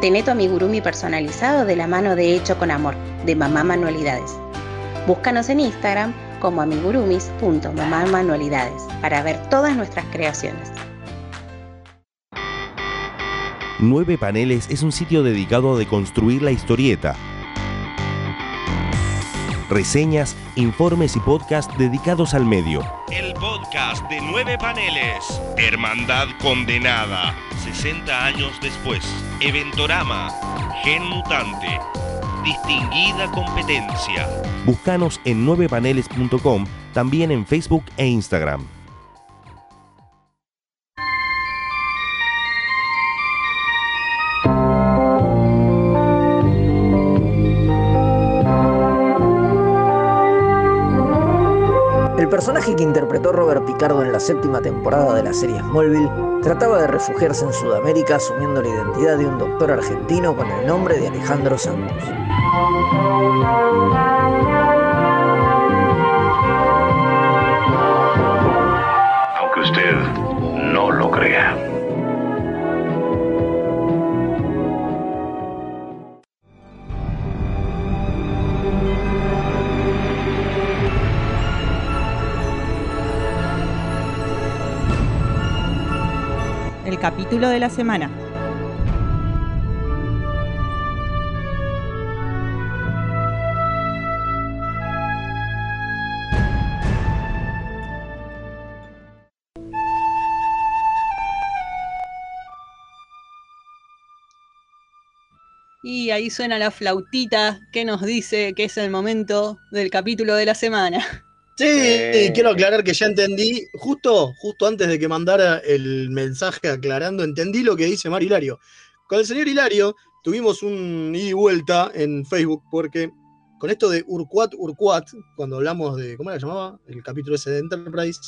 Tené tu amigurumi personalizado de la mano de Hecho con Amor, de Mamá Manualidades. Búscanos en Instagram como amigurumis.mamamanualidades para ver todas nuestras creaciones. Nueve Paneles es un sitio dedicado a deconstruir la historieta. Reseñas, informes y podcasts dedicados al medio. El podcast de Nueve Paneles. Hermandad Condenada. 60 años después. Eventorama. Gen Mutante. Distinguida competencia. Búscanos en 9paneles.com, también en Facebook e Instagram. El personaje que interpretó Robert Picardo en la séptima temporada de la serie Smallville trataba de refugiarse en Sudamérica asumiendo la identidad de un doctor argentino con el nombre de Alejandro Santos. Aunque usted no lo crea. Capítulo de la semana. Y ahí suena la flautita que nos dice que es el momento del capítulo de la semana. Sí, Eh. quiero aclarar que ya entendí, justo, justo antes de que mandara el mensaje aclarando, entendí lo que dice Mario Hilario. Con el señor Hilario tuvimos un ida y vuelta en Facebook porque con esto de Urquat Urquat, cuando hablamos de, ¿cómo que llamaba? El capítulo ese de Enterprise.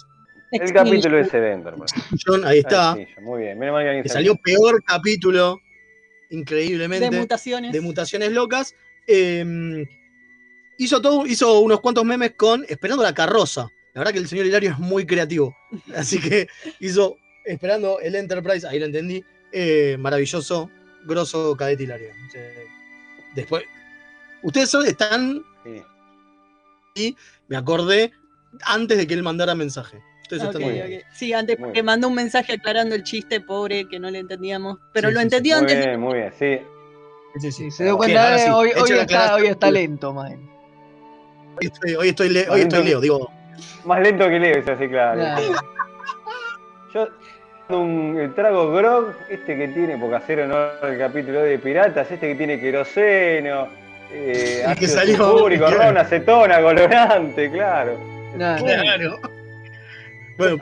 El capítulo ese de Enterprise. John, ahí está. Ay, sí, muy bien. Menos mal que alguien que salió. salió peor capítulo, increíblemente. De mutaciones. de mutaciones locas. eh, hizo, todo, hizo unos cuantos memes con Esperando la carroza. La verdad que el señor Hilario es muy creativo. Así que hizo Esperando el Enterprise, ahí lo entendí. eh, maravilloso, grosso cadete Hilario. Después, ustedes son- están. Sí. Y me acordé antes de que él mandara mensaje. Ustedes Ok, están muy bien. ok. Sí, antes Muy que mandó un mensaje aclarando el chiste, pobre, que no le entendíamos. Pero Sí, lo sí, sí. entendió Muy antes. bien, muy bien, sí. Sí, sí. Se dio cuenta, ahora eh, sí, hoy, está, hoy está lento, man. Hoy estoy, hoy estoy le- hoy estoy Leo, digo. Más lento que Leo, es así, claro. Claro. [LAUGHS] Yo un el trago grog, este que tiene, porque hacer honor al capítulo de piratas, este que tiene queroseno, eh, [LAUGHS] que ácido salió, sulfúrico, claro. [LAUGHS] ron, acetona, colorante, claro. Claro.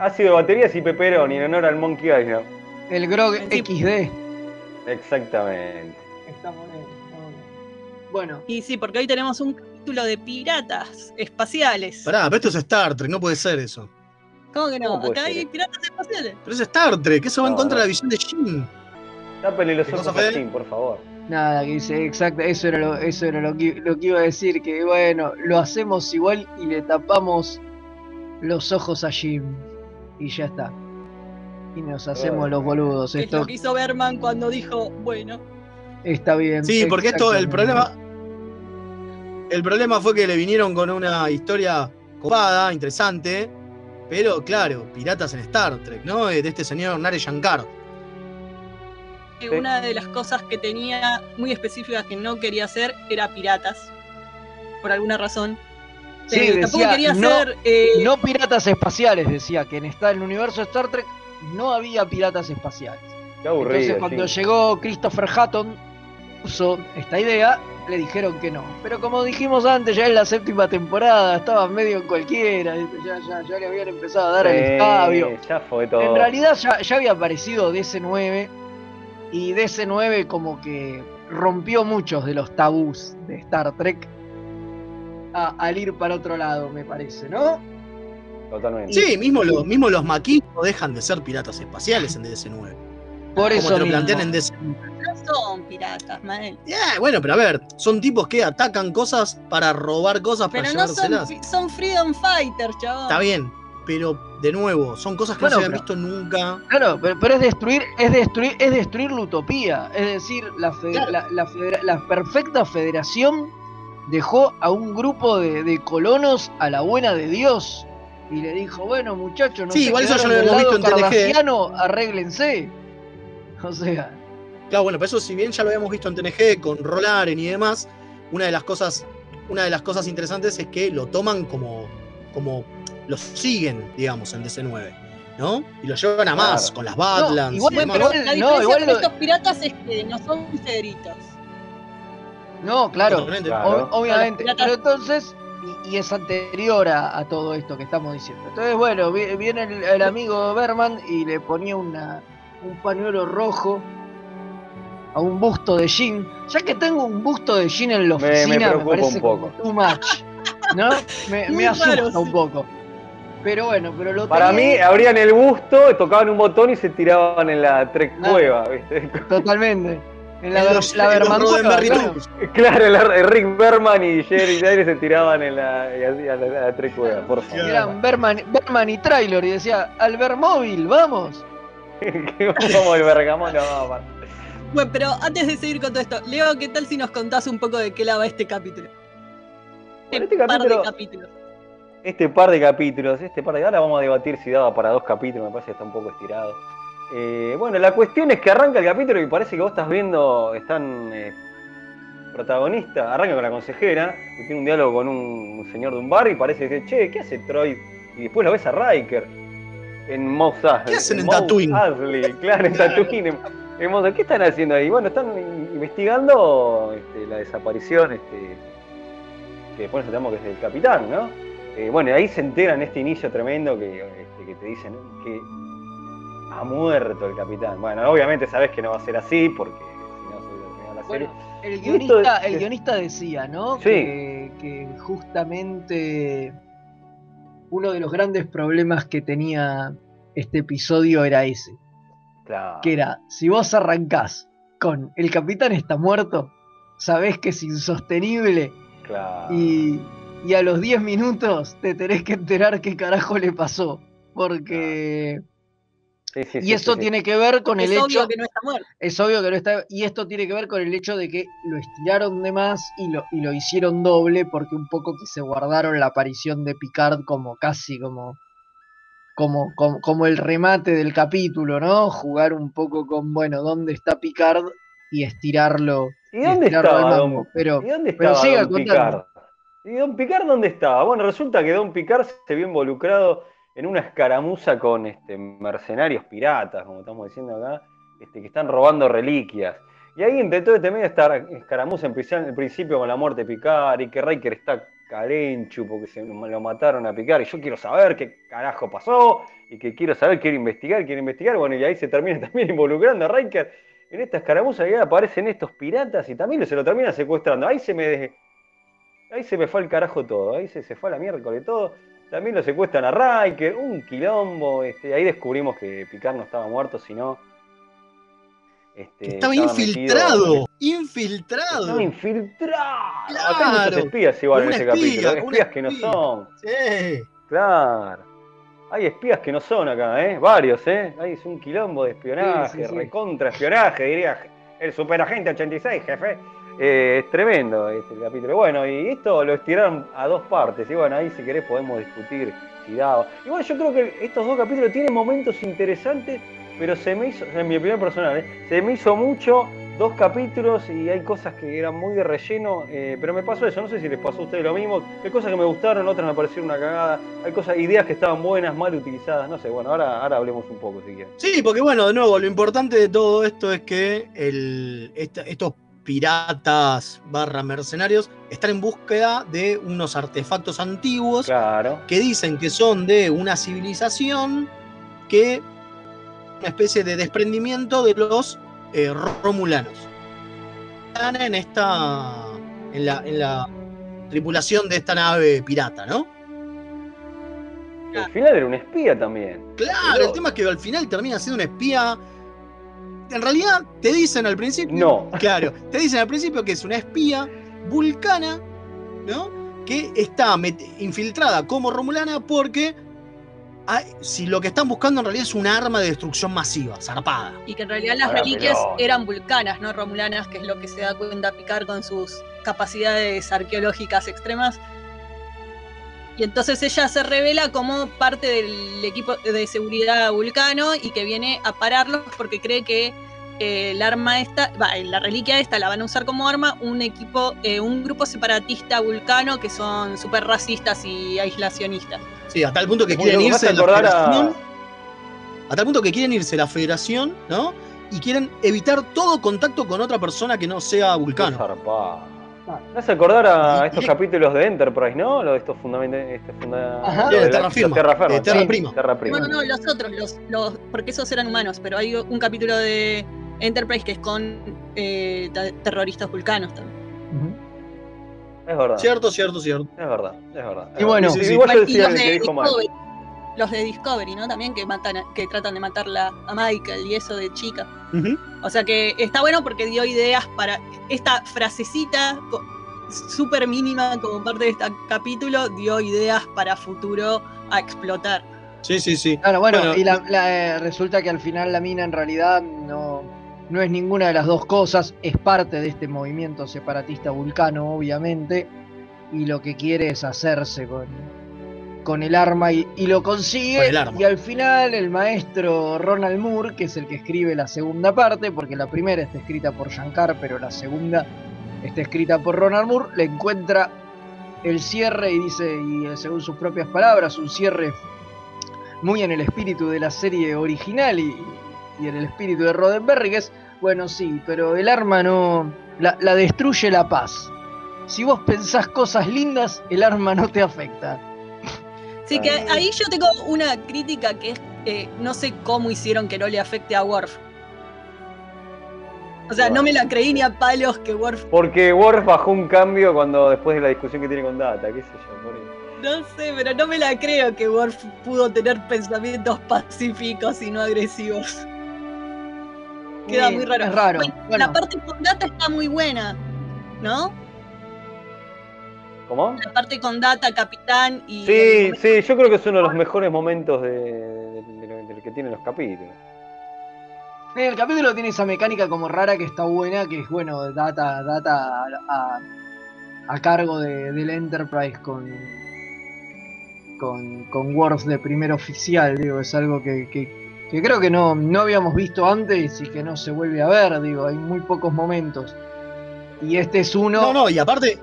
Ácido de baterías y pepperoni en honor al Monkey Island. El Grog XD. Exactamente. Está bien, está bien. Bueno. Y sí, porque hoy tenemos un capítulo de piratas espaciales. Pará, pero esto es Star Trek, no puede ser eso. ¿Cómo que no? ¿Cómo Acá ser hay piratas espaciales. Pero es Star Trek, eso va en contra no. de la visión de Jim. Tápenle los ¿Qué ojos a? Jim, por favor. Nada, que dice, exacto, eso era lo, eso era lo que, lo que iba a decir, que bueno, lo hacemos igual y le tapamos los ojos a Jim. Y ya está. Y nos hacemos los boludos. Es Esto lo que hizo Berman cuando dijo, bueno, está bien. Sí, porque esto, el problema. El problema fue que le vinieron con una historia copada, interesante. Pero claro, piratas en Star Trek, ¿no? De este señor Nare Shankar. que una de las cosas que tenía muy específicas que no quería hacer era piratas. Por alguna razón. Sí, Eh, tampoco quería no, ser. eh, no piratas espaciales, decía, que en, esta, en el universo de Star Trek no había piratas espaciales. Qué aburrido. Entonces cuando sí. llegó Christopher Hatton, puso esta idea, le dijeron que no. Pero como dijimos antes, ya en la séptima temporada estaba medio en cualquiera, ya, ya, ya le habían empezado a dar el estabio. Ya fue todo. En realidad ya, había aparecido DC9 y DC9 como que rompió muchos de los tabús de Star Trek al ir para otro lado, me parece, ¿no? Totalmente. Sí, mismo los, mismo los maquis no dejan de ser piratas espaciales en DC9. Por eso. Como lo plantean en DC9 son piratas, Mael. Yeah, bueno, pero a ver, son tipos que atacan cosas para robar cosas para Pero no son, llevárselas. son freedom fighters, chabón. Está bien, pero de nuevo, son cosas que Bueno, no se habían pero- visto nunca. Claro, pero, pero es destruir, es destruir, es destruir la utopía. Es decir, la, fe- Claro. la, la federa- la perfecta federación dejó a un grupo de, de colonos a la buena de Dios. Y le dijo, bueno muchachos, no Sí, se igual eso ya lo hemos visto en TNG. arréglense. [LAUGHS] O sea, Claro, bueno, pero eso si bien ya lo habíamos visto en TNG con Rolaren y demás, una de las cosas, una de las cosas interesantes es que lo toman como, como los siguen, digamos, en DC9, ¿no? Y lo llevan a más, Claro. con las Badlands igual- y demás. pero la no, diferencia igual con lo- estos piratas es que no son federitos. no, claro, Totalmente. Claro. ob- obviamente. Piratas- Pero entonces, y, y es anterior a, a todo esto que estamos diciendo. Entonces, bueno, vi- viene el, el amigo Berman y le ponía una, un pañuelo rojo a un busto de Jean. Ya que tengo un busto de Jean en la Me- me oficina, me, preocupa parece un poco. too much. ¿No? [LAUGHS] Me, me asusta raro, sí. un poco. Pero bueno, pero lo Para tenía mí, ahí abrían el busto, tocaban un botón y se tiraban en la Trek Ah. cueva, ¿viste? [LAUGHS] totalmente. En la, los- la Berman claro. Claro, la- Rick Berman y Jerry Daly se tiraban en la, y así a la, a la Trek cueva, por favor. Eran Berman, Berman y Trailor y decía, Albermóvil, vamos. [LAUGHS] Como el bergamón, no. Bueno, pero antes de seguir con todo esto, Leo, ¿qué tal si nos contás un poco de qué lado va este capítulo? Bueno, este par capítulo- de capítulos. Este par de capítulos, este par de. Ahora vamos a debatir si daba para dos capítulos, me parece que está un poco estirado. Eh, bueno, la cuestión es que arranca el capítulo y parece que vos estás viendo, están eh, protagonistas, arranca con la consejera, que tiene un diálogo con un, un señor de un bar y parece que, che, ¿qué hace Troy? Y después lo ves a Riker en Eisley. ¿Qué hacen en Mos Tatooine? Claro, en Tatooine. ¿Qué están haciendo ahí? Bueno, están in- investigando este, la desaparición, este, que después nos enteramos que es del capitán, ¿no? Eh, bueno, y ahí se enteran este inicio tremendo que, este, que te dicen que ha muerto el capitán. Bueno, obviamente sabes que no va a ser así porque si no se hubiera terminado la serie. Bueno, el esto guionista, el guionista decía, ¿no? Sí. Que, que justamente uno de los grandes problemas que tenía este episodio era ese. Claro. Que era, si vos arrancás con el capitán está muerto, sabés que es insostenible claro. y, y a los 10 minutos te tenés que enterar qué carajo le pasó. Porque... Sí, sí, y sí, esto sí, sí. tiene que ver con el es obvio hecho... que no está muerto. Es obvio que no está. Y esto tiene que ver con el hecho de que lo estiraron de más y lo, y lo hicieron doble porque un poco que se guardaron la aparición de Picard como casi como, como, como, como el remate del capítulo, ¿no? Jugar un poco con, bueno, ¿dónde está Picard? Y estirarlo. ¿Y dónde estirarlo estaba. Don, Pero, ¿y dónde estaba Don. Picard? ¿Y Don Picard dónde estaba? Bueno, resulta que Don Picard se vio involucrado en una escaramuza con este, mercenarios piratas, como estamos diciendo acá, este, que están robando reliquias. Y ahí entre todo este medio esta escaramuza en el principio con la muerte de Picard y que Riker está carenchu porque se lo mataron a Picard y yo quiero saber qué carajo pasó y que quiero saber, quiero investigar, quiero investigar. Bueno, y ahí se termina [LAUGHS] también involucrando a Riker en esta escaramuza y aparecen estos piratas y también se lo terminan secuestrando. Ahí se me ahí se me fue al carajo todo, ahí se, se fue a la miércoles todo. También lo secuestran a Riker, un quilombo, este, ahí descubrimos que Picard no estaba muerto, sino este, Estaba infiltrado. Infiltrado. Estaba infiltrado. Acá hay Claro. muchos espías igual en espía, capítulo. un Espías que no son. Sí. Claro. Hay espías que no son acá, ¿eh? Varios, ¿eh? Ahí es un quilombo de espionaje, Sí, sí, sí. recontra espionaje, diría el superagente 86, jefe. Eh, es tremendo este capítulo. Bueno, y esto lo estiraron a dos partes. Y bueno, ahí si querés podemos discutir si daba. Igual yo creo que estos dos capítulos tienen momentos interesantes, pero se me hizo, en mi opinión personal, ¿eh? se me hizo mucho dos capítulos y hay cosas que eran muy de relleno, eh, pero me pasó eso, no sé si les pasó a ustedes lo mismo, hay cosas que me gustaron, otras me parecieron una cagada, hay cosas, ideas que estaban buenas, mal utilizadas, no sé, bueno, ahora, ahora hablemos un poco si quieren. Sí, porque bueno, de nuevo, lo importante de todo esto es que el, esta- estos piratas barra mercenarios están en búsqueda de unos artefactos antiguos Claro. que dicen que son de una civilización que una especie de desprendimiento de los eh, romulanos. Están en esta en la, en la tripulación de esta nave pirata, ¿no? Al final era un espía también. Claro, el tema es que al final termina siendo un espía. En realidad, te dicen al principio. No. [LAUGHS] Claro, te dicen al principio que es una espía vulcana, ¿no? Que está infiltrada como romulana porque hay- si lo que están buscando en realidad es un arma de destrucción masiva, zarpada. Y que en realidad las Ahora, reliquias pero- eran vulcanas, no romulanas, que es lo que se da cuenta Picard con sus capacidades arqueológicas extremas. Y entonces ella se revela como parte del equipo de seguridad vulcano y que viene a pararlos porque cree que el arma esta, va, la reliquia esta la van a usar como arma un equipo, eh, un grupo separatista vulcano que son súper racistas y aislacionistas. Sí, a tal punto que quieren irse de la a- federación. A... tal punto que quieren irse la federación, ¿no? Y quieren evitar todo contacto con otra persona que no sea vulcano. Me hace acordar a estos capítulos de Enterprise, ¿no? Lo de estos fundamentos. Este funda... Ajá. lo de De Terra Firma, Terra Firma, de Terra sí, Prima. Terra Prima. No, no, no, los otros, los, los, porque esos eran humanos, pero hay un capítulo de Enterprise que es con eh, ta- terroristas vulcanos también. Es verdad. Cierto, cierto, cierto. Es verdad, es verdad. Y bueno, Sí, sí, igual yo Y decía los que de, dijo. Discovery, los de Discovery, ¿no? También que matan a- que tratan de matarla a Michael y eso de chica. O sea que está bueno porque dio ideas para esta frasecita súper mínima como parte de este capítulo, dio ideas para futuro a explotar. Sí, sí, sí. Claro, bueno, Bueno, y la- la, eh, resulta que al final la mina en realidad no, no es ninguna de las dos cosas, es parte de este movimiento separatista vulcano, obviamente, y lo que quiere es hacerse con, con el arma y, y lo consigue. Y al final el maestro Ronald Moore, que es el que escribe la segunda parte, porque la primera está escrita por Shankar, pero la segunda está escrita por Ronald Moore, le encuentra el cierre y dice, y eh, según sus propias palabras, un cierre muy en el espíritu de la serie original y, y en el espíritu de Roddenberry, que es, bueno, sí, pero el arma no. La, la destruye la paz. Si vos pensás cosas lindas, el arma no te afecta. Así que ahí yo tengo una crítica que es, eh, no sé cómo hicieron que no le afecte a Worf. O sea, no me la creí ni a palos que Worf, Porque Worf bajó un cambio cuando después de la discusión que tiene con Data, qué sé yo, por no sé, pero no me la creo que Worf pudo tener pensamientos pacíficos y no agresivos. Queda Sí, muy raro. es raro. Bueno, Bueno. La parte con Data está muy buena, ¿no? ¿Cómo? La parte con Data, Capitán y... Sí, sí, yo creo que es uno de los mejores momentos de, de- de que tienen los capítulos. Eh, El capítulo tiene esa mecánica como rara que está buena, que es bueno, data, data a, a- a cargo de, del Enterprise con, con, con Worf de primer oficial, digo, es algo que, que- que creo que no, no habíamos visto antes y que no se vuelve a ver, digo, hay muy pocos momentos. Y este es uno. No, no, y aparte,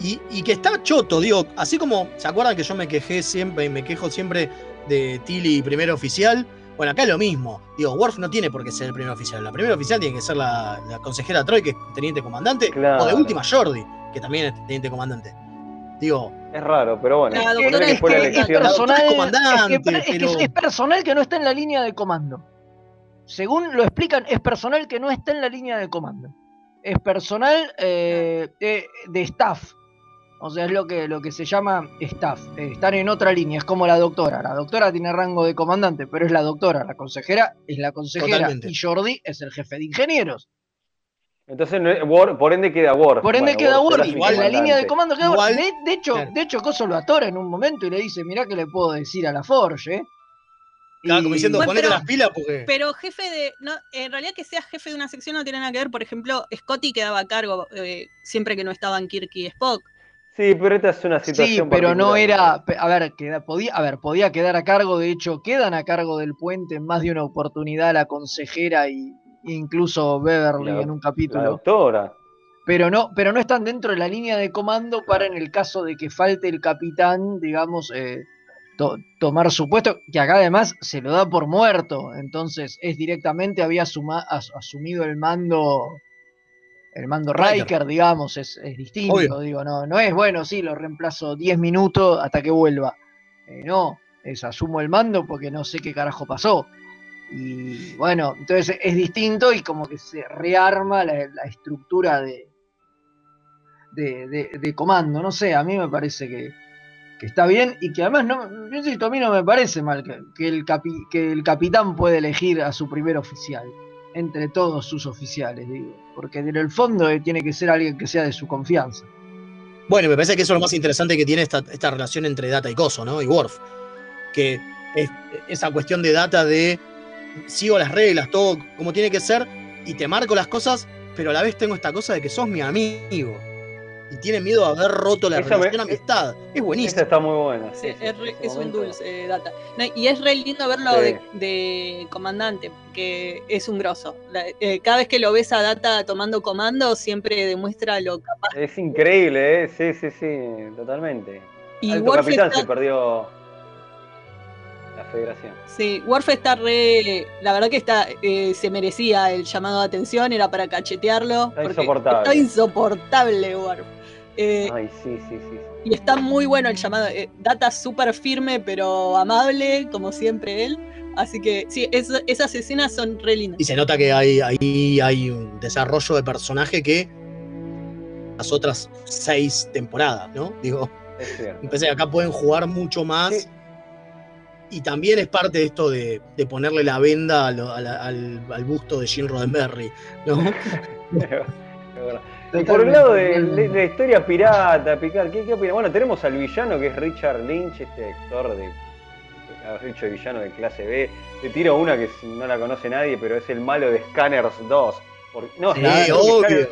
y, y que está choto, digo, así como, ¿se acuerdan que yo me quejé siempre, y me quejo siempre de Tilly primer oficial? Bueno, acá es lo mismo. Digo, Worf no tiene por qué ser el primer oficial. La primera oficial tiene que ser la, la consejera Troy, que es teniente comandante, Claro. o de última Jordi, que también es teniente comandante. Digo, Es raro, pero bueno. La poner doctora que fue la es, personal, es comandante, es que- es que pero- es personal que no está en la línea de comando. Según lo explican, es personal que no está en la línea de comando. Es personal eh, de, de staff. O sea, es lo que, lo que se llama staff. eh, están en otra línea, es como la doctora. La doctora tiene rango de comandante, pero es la doctora. La consejera es la consejera. Totalmente. Y Jordi es el jefe de ingenieros. Entonces, por ende queda Worf. Por ende Bueno, queda su En la línea de comando queda De, de hecho, Claro. de hecho, Coso lo atora en un momento y le dice, mirá que le puedo decir a la Forge, ¿eh? claro, como diciendo, Bueno, ponete pero- las pilas porque. Pero jefe de. No, en realidad que sea jefe de una sección no tiene nada que ver. Por ejemplo, Scotty quedaba a cargo eh, siempre que no estaban Kirk y Spock. Sí, pero esta es una Sí, situación pero no era, a ver, queda, podía, a ver, podía quedar a cargo, de hecho, quedan a cargo del puente en más de una oportunidad la consejera y, incluso Beverly La- en un La capítulo. doctora. Pero no, pero no están dentro de la línea de comando para en el caso de que falte el capitán, digamos, eh, to- tomar su puesto, que acá además se lo da por muerto, entonces es directamente, había as- asumido el mando, el mando Riker. Riker, digamos, es, es distinto, Obvio. digo, no, no es bueno, sí, lo reemplazo 10 minutos hasta que vuelva. Eh, no, es asumo el mando porque no sé qué carajo pasó. Y bueno, entonces es distinto y como que se rearma la, estructura de, de, de- comando. No sé, a mí me parece que, que está bien y que además, no, yo insisto, a mí no me parece mal que, el que el capitán puede elegir a su primer oficial entre todos sus oficiales, digo. Porque en el fondo tiene que ser alguien que sea de su confianza. Bueno, me parece que eso es lo más interesante que tiene esta, esta relación entre Data y Coso, ¿no? Y Worf. Que es esa cuestión de Data de sigo las reglas, todo como tiene que ser, y te marco las cosas, pero a la vez tengo esta cosa de que sos mi amigo. Y tiene miedo de haber roto la Esa me- amistad. Es buenísimo. Esa está muy buena. Sí, sí, sí, es, re- es un dulce, eh, Data. No, y es re lindo verlo Sí. de, de comandante, porque es un grosso. La- eh, cada vez que lo ves a Data tomando comando, siempre demuestra lo capaz. Es increíble, ¿eh? Sí, sí, sí, totalmente. Y Alto capitán está- se perdió la federación. Sí, Worf está re. La verdad que está, eh, se merecía el llamado de atención, era para cachetearlo. Está insoportable. Está insoportable, Worf. Eh, Ay, sí, sí, sí. y está muy bueno el llamado. eh, Data súper firme, pero amable, como siempre él. Así que sí, es- esas escenas son re lindas. Y se nota que hay, ahí hay un desarrollo de personaje que las otras seis temporadas, ¿no? Digo, Es que acá pueden jugar mucho más. Y también es parte de esto de, de ponerle la venda a lo- a la- al, al busto de Gene Roddenberry, ¿no? [LAUGHS] Y por el lado de, de- de la historia pirata, Picar, ¿qué, qué opina? Bueno, tenemos al villano que es Richard Lynch, este actor de. Haber dicho de villano de clase B. Te tiro una que no la conoce nadie, pero es el malo de Scanners 2. Porque- no, Sí, obvio. Scanners-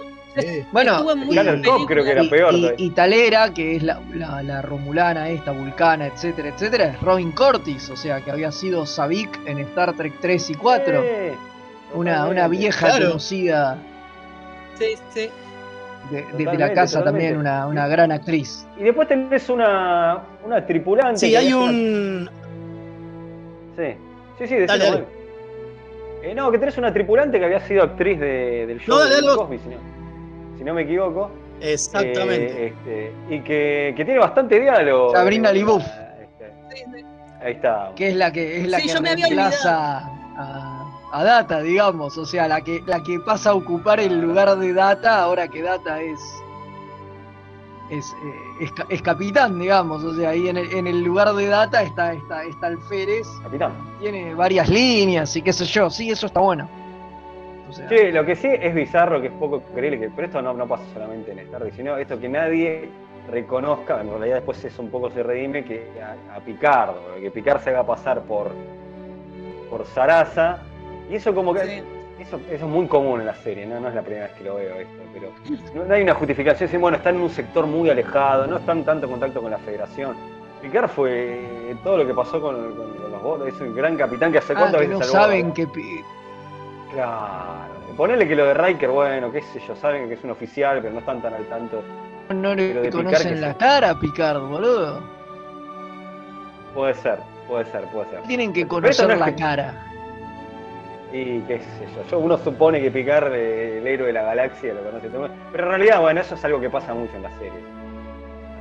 Bueno, Scanner Cop creo que era peor. y, Talera, que es la, la- la romulana esta, vulcana, etcétera, etcétera, es Robin Cortis, o sea, que había sido Savik en Star Trek 3 y 4. Sí, una, vieja Claro. conocida Sí, sí. de, de- de Totalmente, la casa totalmente. también, una, una gran actriz. Y después tenés una, una tripulante. Sí, hay un. Sí, sí, sí, Dale, dale. bueno. Eh, no, que tenés una tripulante que había sido actriz de- del show No, dale, de. Cosby, si no, si no me equivoco. Exactamente. Eh, este, y que, que tiene bastante diálogo. Sabrina Eh, Libuff. este, Ahí está. que es la que es la Sí, que yo me había reemplaza a, a Data, digamos, o sea, la que la que pasa a ocupar el lugar de Data ahora que Data es es, eh, es capitán, digamos, o sea, ahí en el, en el lugar de Data está está está Alférez, Capitán. tiene varias líneas y qué sé yo, sí, eso está bueno. O sea, Sí, lo que sí es bizarro, que es poco creíble, que, pero esto no, no pasa solamente en Star sino esto que nadie reconozca, en realidad después eso un poco se redime, que a, a Picardo, que Picard se haga pasar por, por Sarasa, y eso como que... Sí. Eso, eso es muy común en la serie, ¿no? no es la primera vez que lo veo esto, pero no, hay una justificación, dicen, bueno, están en un sector muy alejado, no están en tanto contacto con la federación. Picard fue todo lo que pasó con, con- con los bordos, es un gran capitán que hace ah, cuántas que veces no salvó saben que Claro. Ponerle que lo de Riker, bueno, qué sé yo, saben que es un oficial, pero no están tan al tanto. no Pero de le Picard conocen la cara a Picard, boludo. Puede ser, puede ser, puede ser. Tienen que conocer no la que- cara. Y qué sé yo, yo uno supone que Picard, eh, el héroe de la galaxia, lo conoce todo. Pero en realidad, bueno, eso es algo que pasa mucho en las series.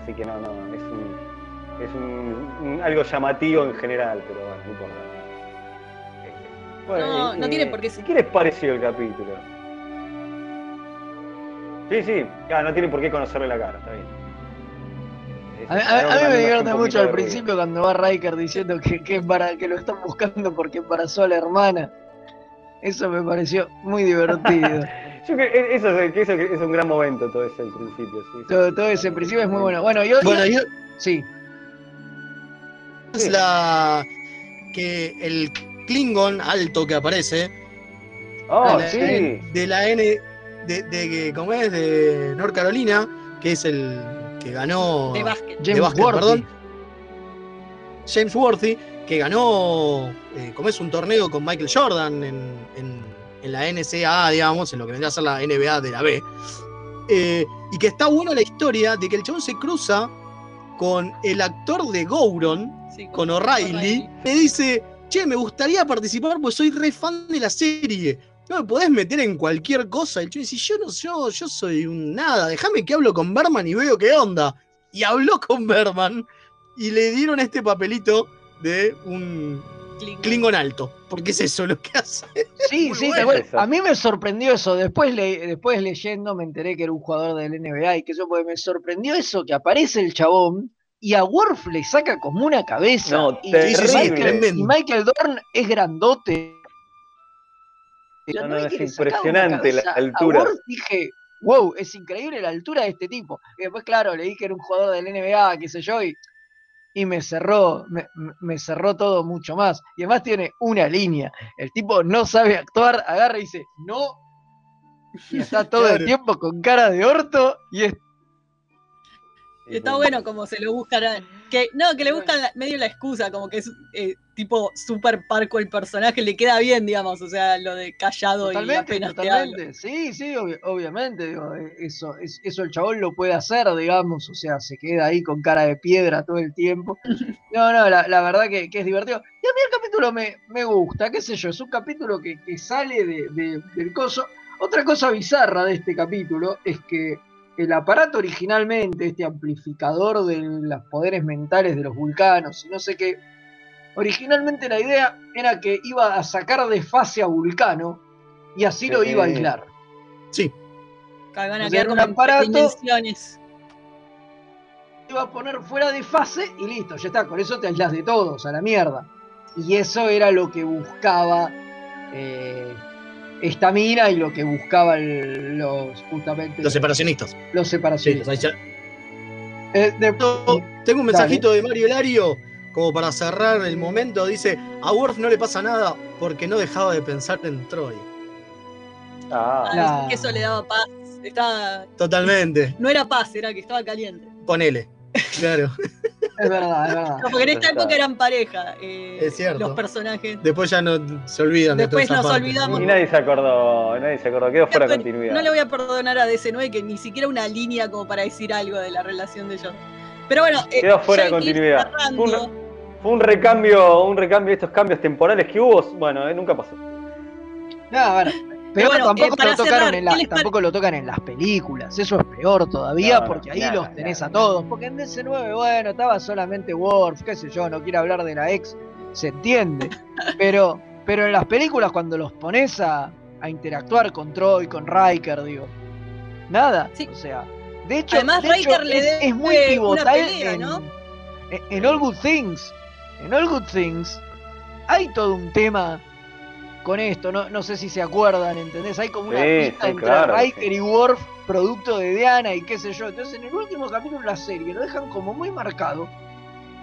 Así que no, no, es un, es un, un- algo llamativo en general, pero bueno, no importa. Bueno, No, y- no tiene por qué ¿y ser. ¿Qué les pareció el capítulo? Sí, sí, claro, no tienen por qué conocerle la cara, está bien. Es- A, mí me divierte mucho al principio cuando va Riker diciendo que, que, embara- que lo están buscando porque embarazó a la hermana. Eso me pareció muy divertido. [LAUGHS] Yo creo que eso, es, que eso es un gran momento, todo ese al principio. Sí, sí. todo, todo ese principio es muy bueno. Bueno, yo. Bueno, y Sí. es la. que el Klingon alto que aparece. Ah, de la, sí. de la N. de, de que- ¿cómo es? de North Carolina, que es el que ganó. De básquet. de James básquet, Worthy. perdón. James Worthy, que ganó, eh, como es un torneo con Michael Jordan en, en- en la NCAA, digamos, en lo que vendría a ser la NBA de la B. Eh, y que está buena la historia de que el chabón se cruza con el actor de Gouron, con O'Reilly, le dice, che, me gustaría participar porque soy re fan de la serie. No me podés meter en cualquier cosa. El chabón dice, yo no yo, yo soy un nada, déjame que hablo con Berman y veo qué onda. Y habló con Berman y le dieron este papelito de un Klingon alto. Porque es eso lo que hace. Sí, sí, bueno. a mí me sorprendió eso. Después, le- después leyendo me enteré que era un jugador del NBA y que eso, porque me sorprendió eso, que aparece el chabón y a Worf le saca como una cabeza. No, y, terrible. Michael, y Michael Dorn es grandote. No, no, es le impresionante la altura. A Worf dije, wow, es increíble la altura de este tipo. Y después, claro, leí que era un jugador del NBA, qué sé yo, y, y me cerró, me, me- cerró todo mucho más. Y además tiene una línea. El tipo no sabe actuar, agarra y dice, no. Y está todo Claro. el tiempo con cara de orto y es está bueno como se lo buscan. a- Que, no, que le buscan la- medio la excusa, como que es eh, tipo super parco el personaje, le queda bien, digamos, o sea, lo de callado y Totalmente, apenas te totalmente. Sí, sí, obvi- obviamente. digo, eh, eso, es- eso el chabón lo puede hacer, digamos. O sea, se queda ahí con cara de piedra todo el tiempo. [LAUGHS] No, no, la, la verdad que, que es divertido. Y a mí el capítulo me, me gusta, qué sé yo, es un capítulo que, que sale de- de- del coso. Otra cosa bizarra de este capítulo es que el aparato originalmente, este amplificador de los poderes mentales de los vulcanos y no sé qué, originalmente la idea era que iba a sacar de fase a Vulcano y así lo iba a aislar. Sí. Que van a O sea, quedar era un aparato-. Iba a poner fuera de fase y listo, ya está, con eso te aislas de todos, a la mierda. Y eso era lo que buscaba eh, esta mina y lo que buscaban los justamente Los separacionistas. los Sí, separacionistas. Eh, de- Tengo un mensajito de Mario Hilario, como para cerrar el momento. Dice: A Worf no le pasa nada porque no dejaba de pensar en Troy. Ah, que eso le daba paz. Estaba, Totalmente. no era paz, era que estaba caliente. Ponele. [LAUGHS] Claro. Es verdad, es verdad. No, porque en esta época eran pareja eh, Es cierto. los personajes. Después ya no se olvidan Después de nos parte. olvidamos. Y nadie se acordó, nadie se acordó, quedó fuera de continuidad. No le voy a perdonar a DC9 que ni siquiera una línea como para decir algo de la relación de ellos. Pero bueno, eh, Quedó fuera de continuidad. Fue un, fue un recambio, un recambio de estos cambios temporales que hubo, bueno, eh, nunca pasó. No, a bueno, tampoco, eh, lo tocaron cerrar, en la- ¿qué les pare- tampoco lo tocan en las películas, eso es peor todavía porque ahí los tenés a todos. Porque en DC9, bueno, estaba solamente Worf, qué sé yo, no quiero hablar de la ex, se entiende. [LAUGHS] Pero, pero en las películas cuando los pones a, a interactuar con Troy, con Riker, digo, nada, o sea, de hecho, Además, de hecho, Riker le es, muy pivotal pelea, en, ¿no? en- en All Good Things. En All Good Things hay todo un tema con esto, no, no sé si se acuerdan, ¿entendés? Hay como una Sí, pista sí, entre claro, Riker y Worf, producto de Diana y qué sé yo. Entonces en el último capítulo de la serie lo dejan como muy marcado.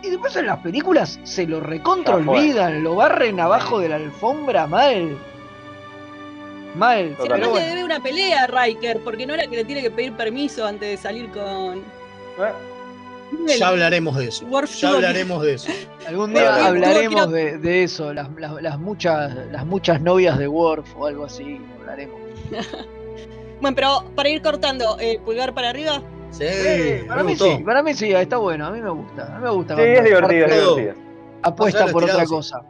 Y después en las películas se lo recontra fue. olvidan, lo barren abajo de la alfombra mal. Mal. Si Pero además le bueno. debe una pelea a Riker, porque no era que le tiene que pedir permiso antes de salir con. Ya hablaremos de eso. Ya hablaremos de eso. Algún día hablaremos de, de eso, las, las- las muchas, las muchas novias de Worf o algo así, hablaremos. [LAUGHS] Bueno, pero para ir cortando, eh, pulgar para arriba. Sí, Eh, para me mí gustó. sí, para mí sí, está bueno, a mí me gusta, a mí me gusta. Sí, es divertido, es divertido. Apuesta por otra cosa.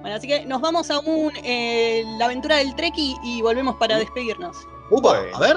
Bueno, así que nos vamos a un eh, la aventura del Treki y volvemos para despedirnos. Upa, a ver.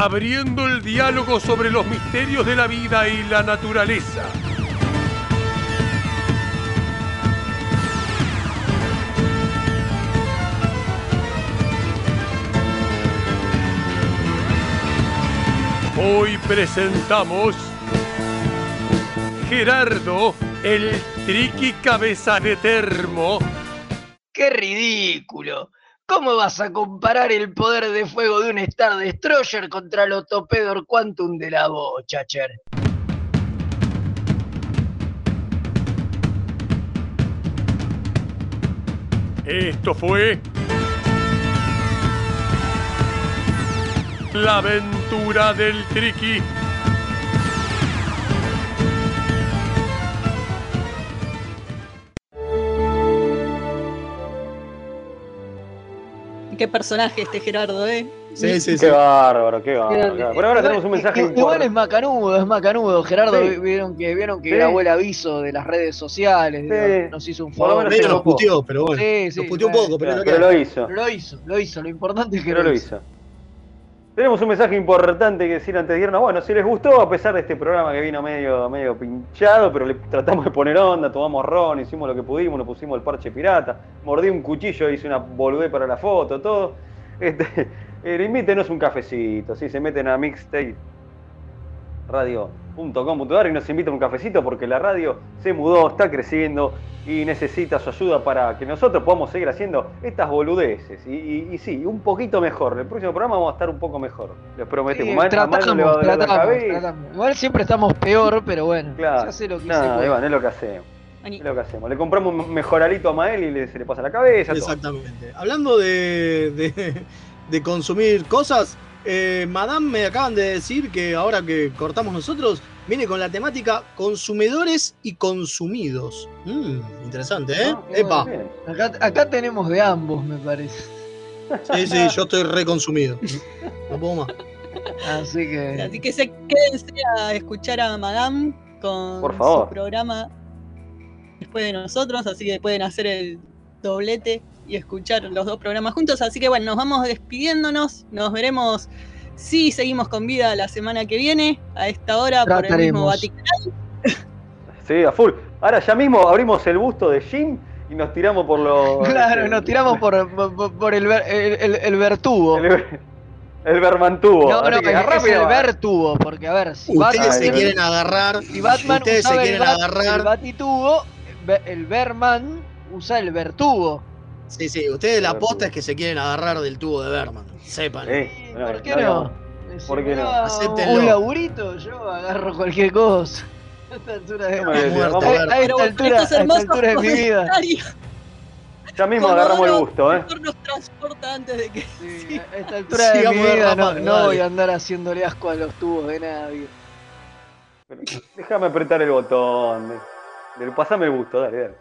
abriendo el diálogo sobre los misterios de la vida y la naturaleza. Hoy presentamos Gerardo, el triqui cabeza de termo. ¡Qué ridículo! ¿Cómo vas a comparar el poder de fuego de un Star Destroyer contra el Otopedor Quantum de la Bochacher? Esto fue la aventura del Triqui. Qué personaje este Gerardo, ¿eh? Sí, sí, sí. Qué bárbaro, qué bárbaro. Pero ahora tenemos un mensaje Igual es macanudo, es macanudo. Gerardo, Sí. vieron que, vieron que Sí. grabó el aviso de las redes sociales, Sí. nos hizo un favor. menos Medio nos puteó, pero bueno. Sí, sí, nos puteó un bueno, poco, pero, Claro, no pero lo hizo. Lo hizo, lo hizo. Lo importante es que Pero lo hizo. Tenemos un mensaje importante que decir antes de irnos. Bueno, si les gustó, a pesar de este programa que vino medio, medio pinchado, pero le tratamos de poner onda, tomamos ron, hicimos lo que pudimos, nos pusimos el parche pirata, mordí un cuchillo, hice una boludez para la foto, todo. Este, [LAUGHS] eh, invítenos un cafecito, si se meten a mixtape radio.com.ar y nos invitan un cafecito porque la radio se mudó, está creciendo y necesita su ayuda para que nosotros podamos seguir haciendo estas boludeces. Y, y- y sí, un poquito mejor. El próximo programa vamos a estar un poco mejor. Les prometemos. Sí, Mal- a mal no le va a tratamos, la tratamos, cabeza. tratamos. Igual siempre estamos peor, pero bueno. Claro. Se hace lo que puede. Iván, es lo que hacemos. Es lo que hacemos. Le compramos un mejoralito a Mael y le- se le pasa la cabeza. todo. Exactamente. Hablando de, de, de consumir cosas, eh, Madame me acaban de decir que ahora que cortamos nosotros, viene con la temática consumidores y consumidos. Mm, interesante, ¿eh? Ah, Epa. Acá, acá tenemos de ambos, me parece. Sí, sí, yo estoy reconsumido. No puedo más. Así que. Así que se, quédense a escuchar a Madame con Por favor. su programa después de nosotros, así que pueden hacer el doblete y escuchar los dos programas juntos. Así que bueno, nos vamos despidiéndonos, nos veremos si seguimos con vida la semana que viene, a esta hora por el mismo. Vaticano. [LAUGHS] Sí, a full. Ahora ya mismo abrimos el busto de Jim y nos tiramos por los. [LAUGHS] Claro, nos tiramos por, por, por el, ver- el, el, el vertubo. El, el Bermantubo. No, no, que es, rápido. es el vertubo, porque a ver, si Ustedes Batman, se quieren agarrar. si Batman ustedes se usaba el, quieren bat- agarrar. el batitubo, el Berman usa el vertubo. Sí, sí, ustedes la aposta es que se quieren agarrar del tubo de Berman. Sepan. Sí, ¿Por qué no? ¿Por qué no? Acéptenlo. Un laburito, yo agarro cualquier cosa. [LAUGHS] A esta altura de, me voy a esta con altura, a estos esta hermosos altura de mi vida. Ya mismo Comodoro agarramos el busto, ¿eh? mejor nos transporta antes de que. sí. [LAUGHS] A esta altura de mi Sigamos de vida no, no voy a andar haciéndole asco a los tubos de nadie. Déjame apretar el botón. Del- Pasame el busto, dale, dale.